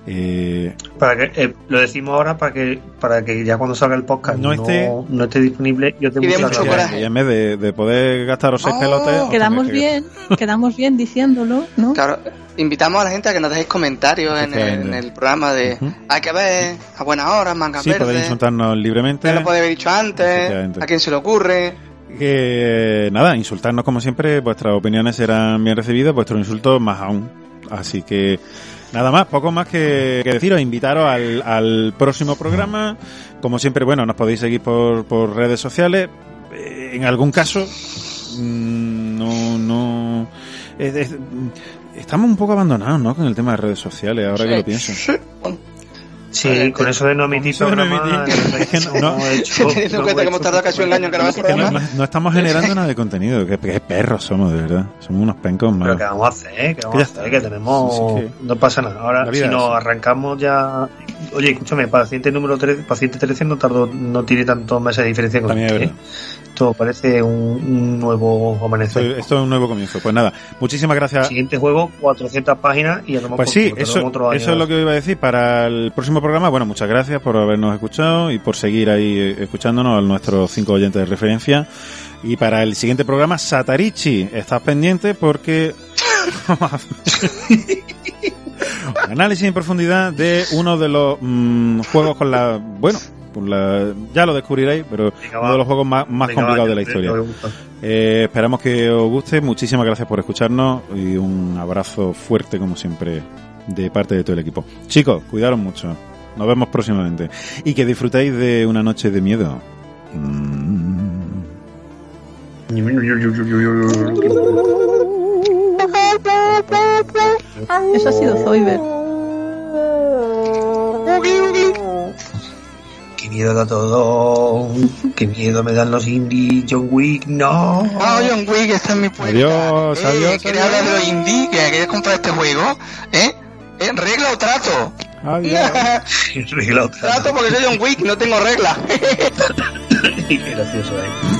eh, Para que, eh, lo decimos ahora para que para que ya cuando salga el podcast No no, esté- no esté disponible y os dé Y de mucha mucho rabia. coraje. y en vez de, de poder gastaros seis Oh. pelotes... os Quedamos que- bien, quedamos bien diciéndolo, ¿no? Claro, invitamos a la gente a que nos dejéis comentarios en el, en el programa de hay que ver a buenas horas, mangas Sí, podéis verdes. insultarnos libremente. Lo podéis haber dicho antes, a quién se le ocurre. Que nada, insultarnos como siempre, vuestras opiniones serán bien recibidas, vuestros insultos más aún. Así que nada más, poco más que, que deciros, invitaros al, al próximo programa. Como siempre, bueno, nos podéis seguir por, por redes sociales. Eh, En algún caso, mm, no, no, es- es- estamos un poco abandonados, ¿no? Con el tema de redes sociales, ahora que lo pienso. Sí. Sí, con eso de no emitir Eso de no programa, no- hemos hecho- Teniendo en no cuenta que hemos hecho- tardado casi un año en grabar no, programa. no- no estamos generando nada de contenido, que, que perros somos, de verdad. Somos unos pencos Pero malos. que vamos a hacer, que Que vamos a hacer, que tenemos, Sí, sí, no pasa nada. Ahora, si nos arrancamos ya, oye, escúchame, paciente número 13, paciente 13 no tardó, no tiene tantos meses de diferencia con También. ¿eh? Esto parece un, un nuevo amanecer. esto es un nuevo comienzo. Pues nada, muchísimas gracias. Siguiente juego, 400 páginas y a lo mejor Pues sí, tardamos eso, otro año. eso es lo que iba a decir para el próximo programa. Bueno, muchas gracias por habernos escuchado y por seguir ahí eh, escuchándonos a nuestros cinco oyentes de referencia. Y para el siguiente programa, Satarichi, estás pendiente porque análisis en profundidad de uno de los mm, juegos con la bueno, con la ya lo descubriréis, pero Venga, uno va. de los juegos más, más Venga, complicados va, de la historia. Eh, esperamos que os guste. Muchísimas gracias por escucharnos y un abrazo fuerte, como siempre, de parte de todo el equipo. Chicos, cuidaros mucho. Nos vemos próximamente. Y que disfrutéis de una noche de miedo. Eso ha sido Zoiber. Qué miedo da todo. Qué miedo me dan los indies. John Wick, no. Oh, John Wick, está en mi puerta. Adiós, eh, adiós, ¿Queréis adiós. hablar de los indie? ¿Que queréis comprar este juego? ¿Eh? ¿Eh? ¿Regla o trato? Adiós. Regla otra. Trato porque soy John Wick, no tengo regla. Qué gracioso, eh.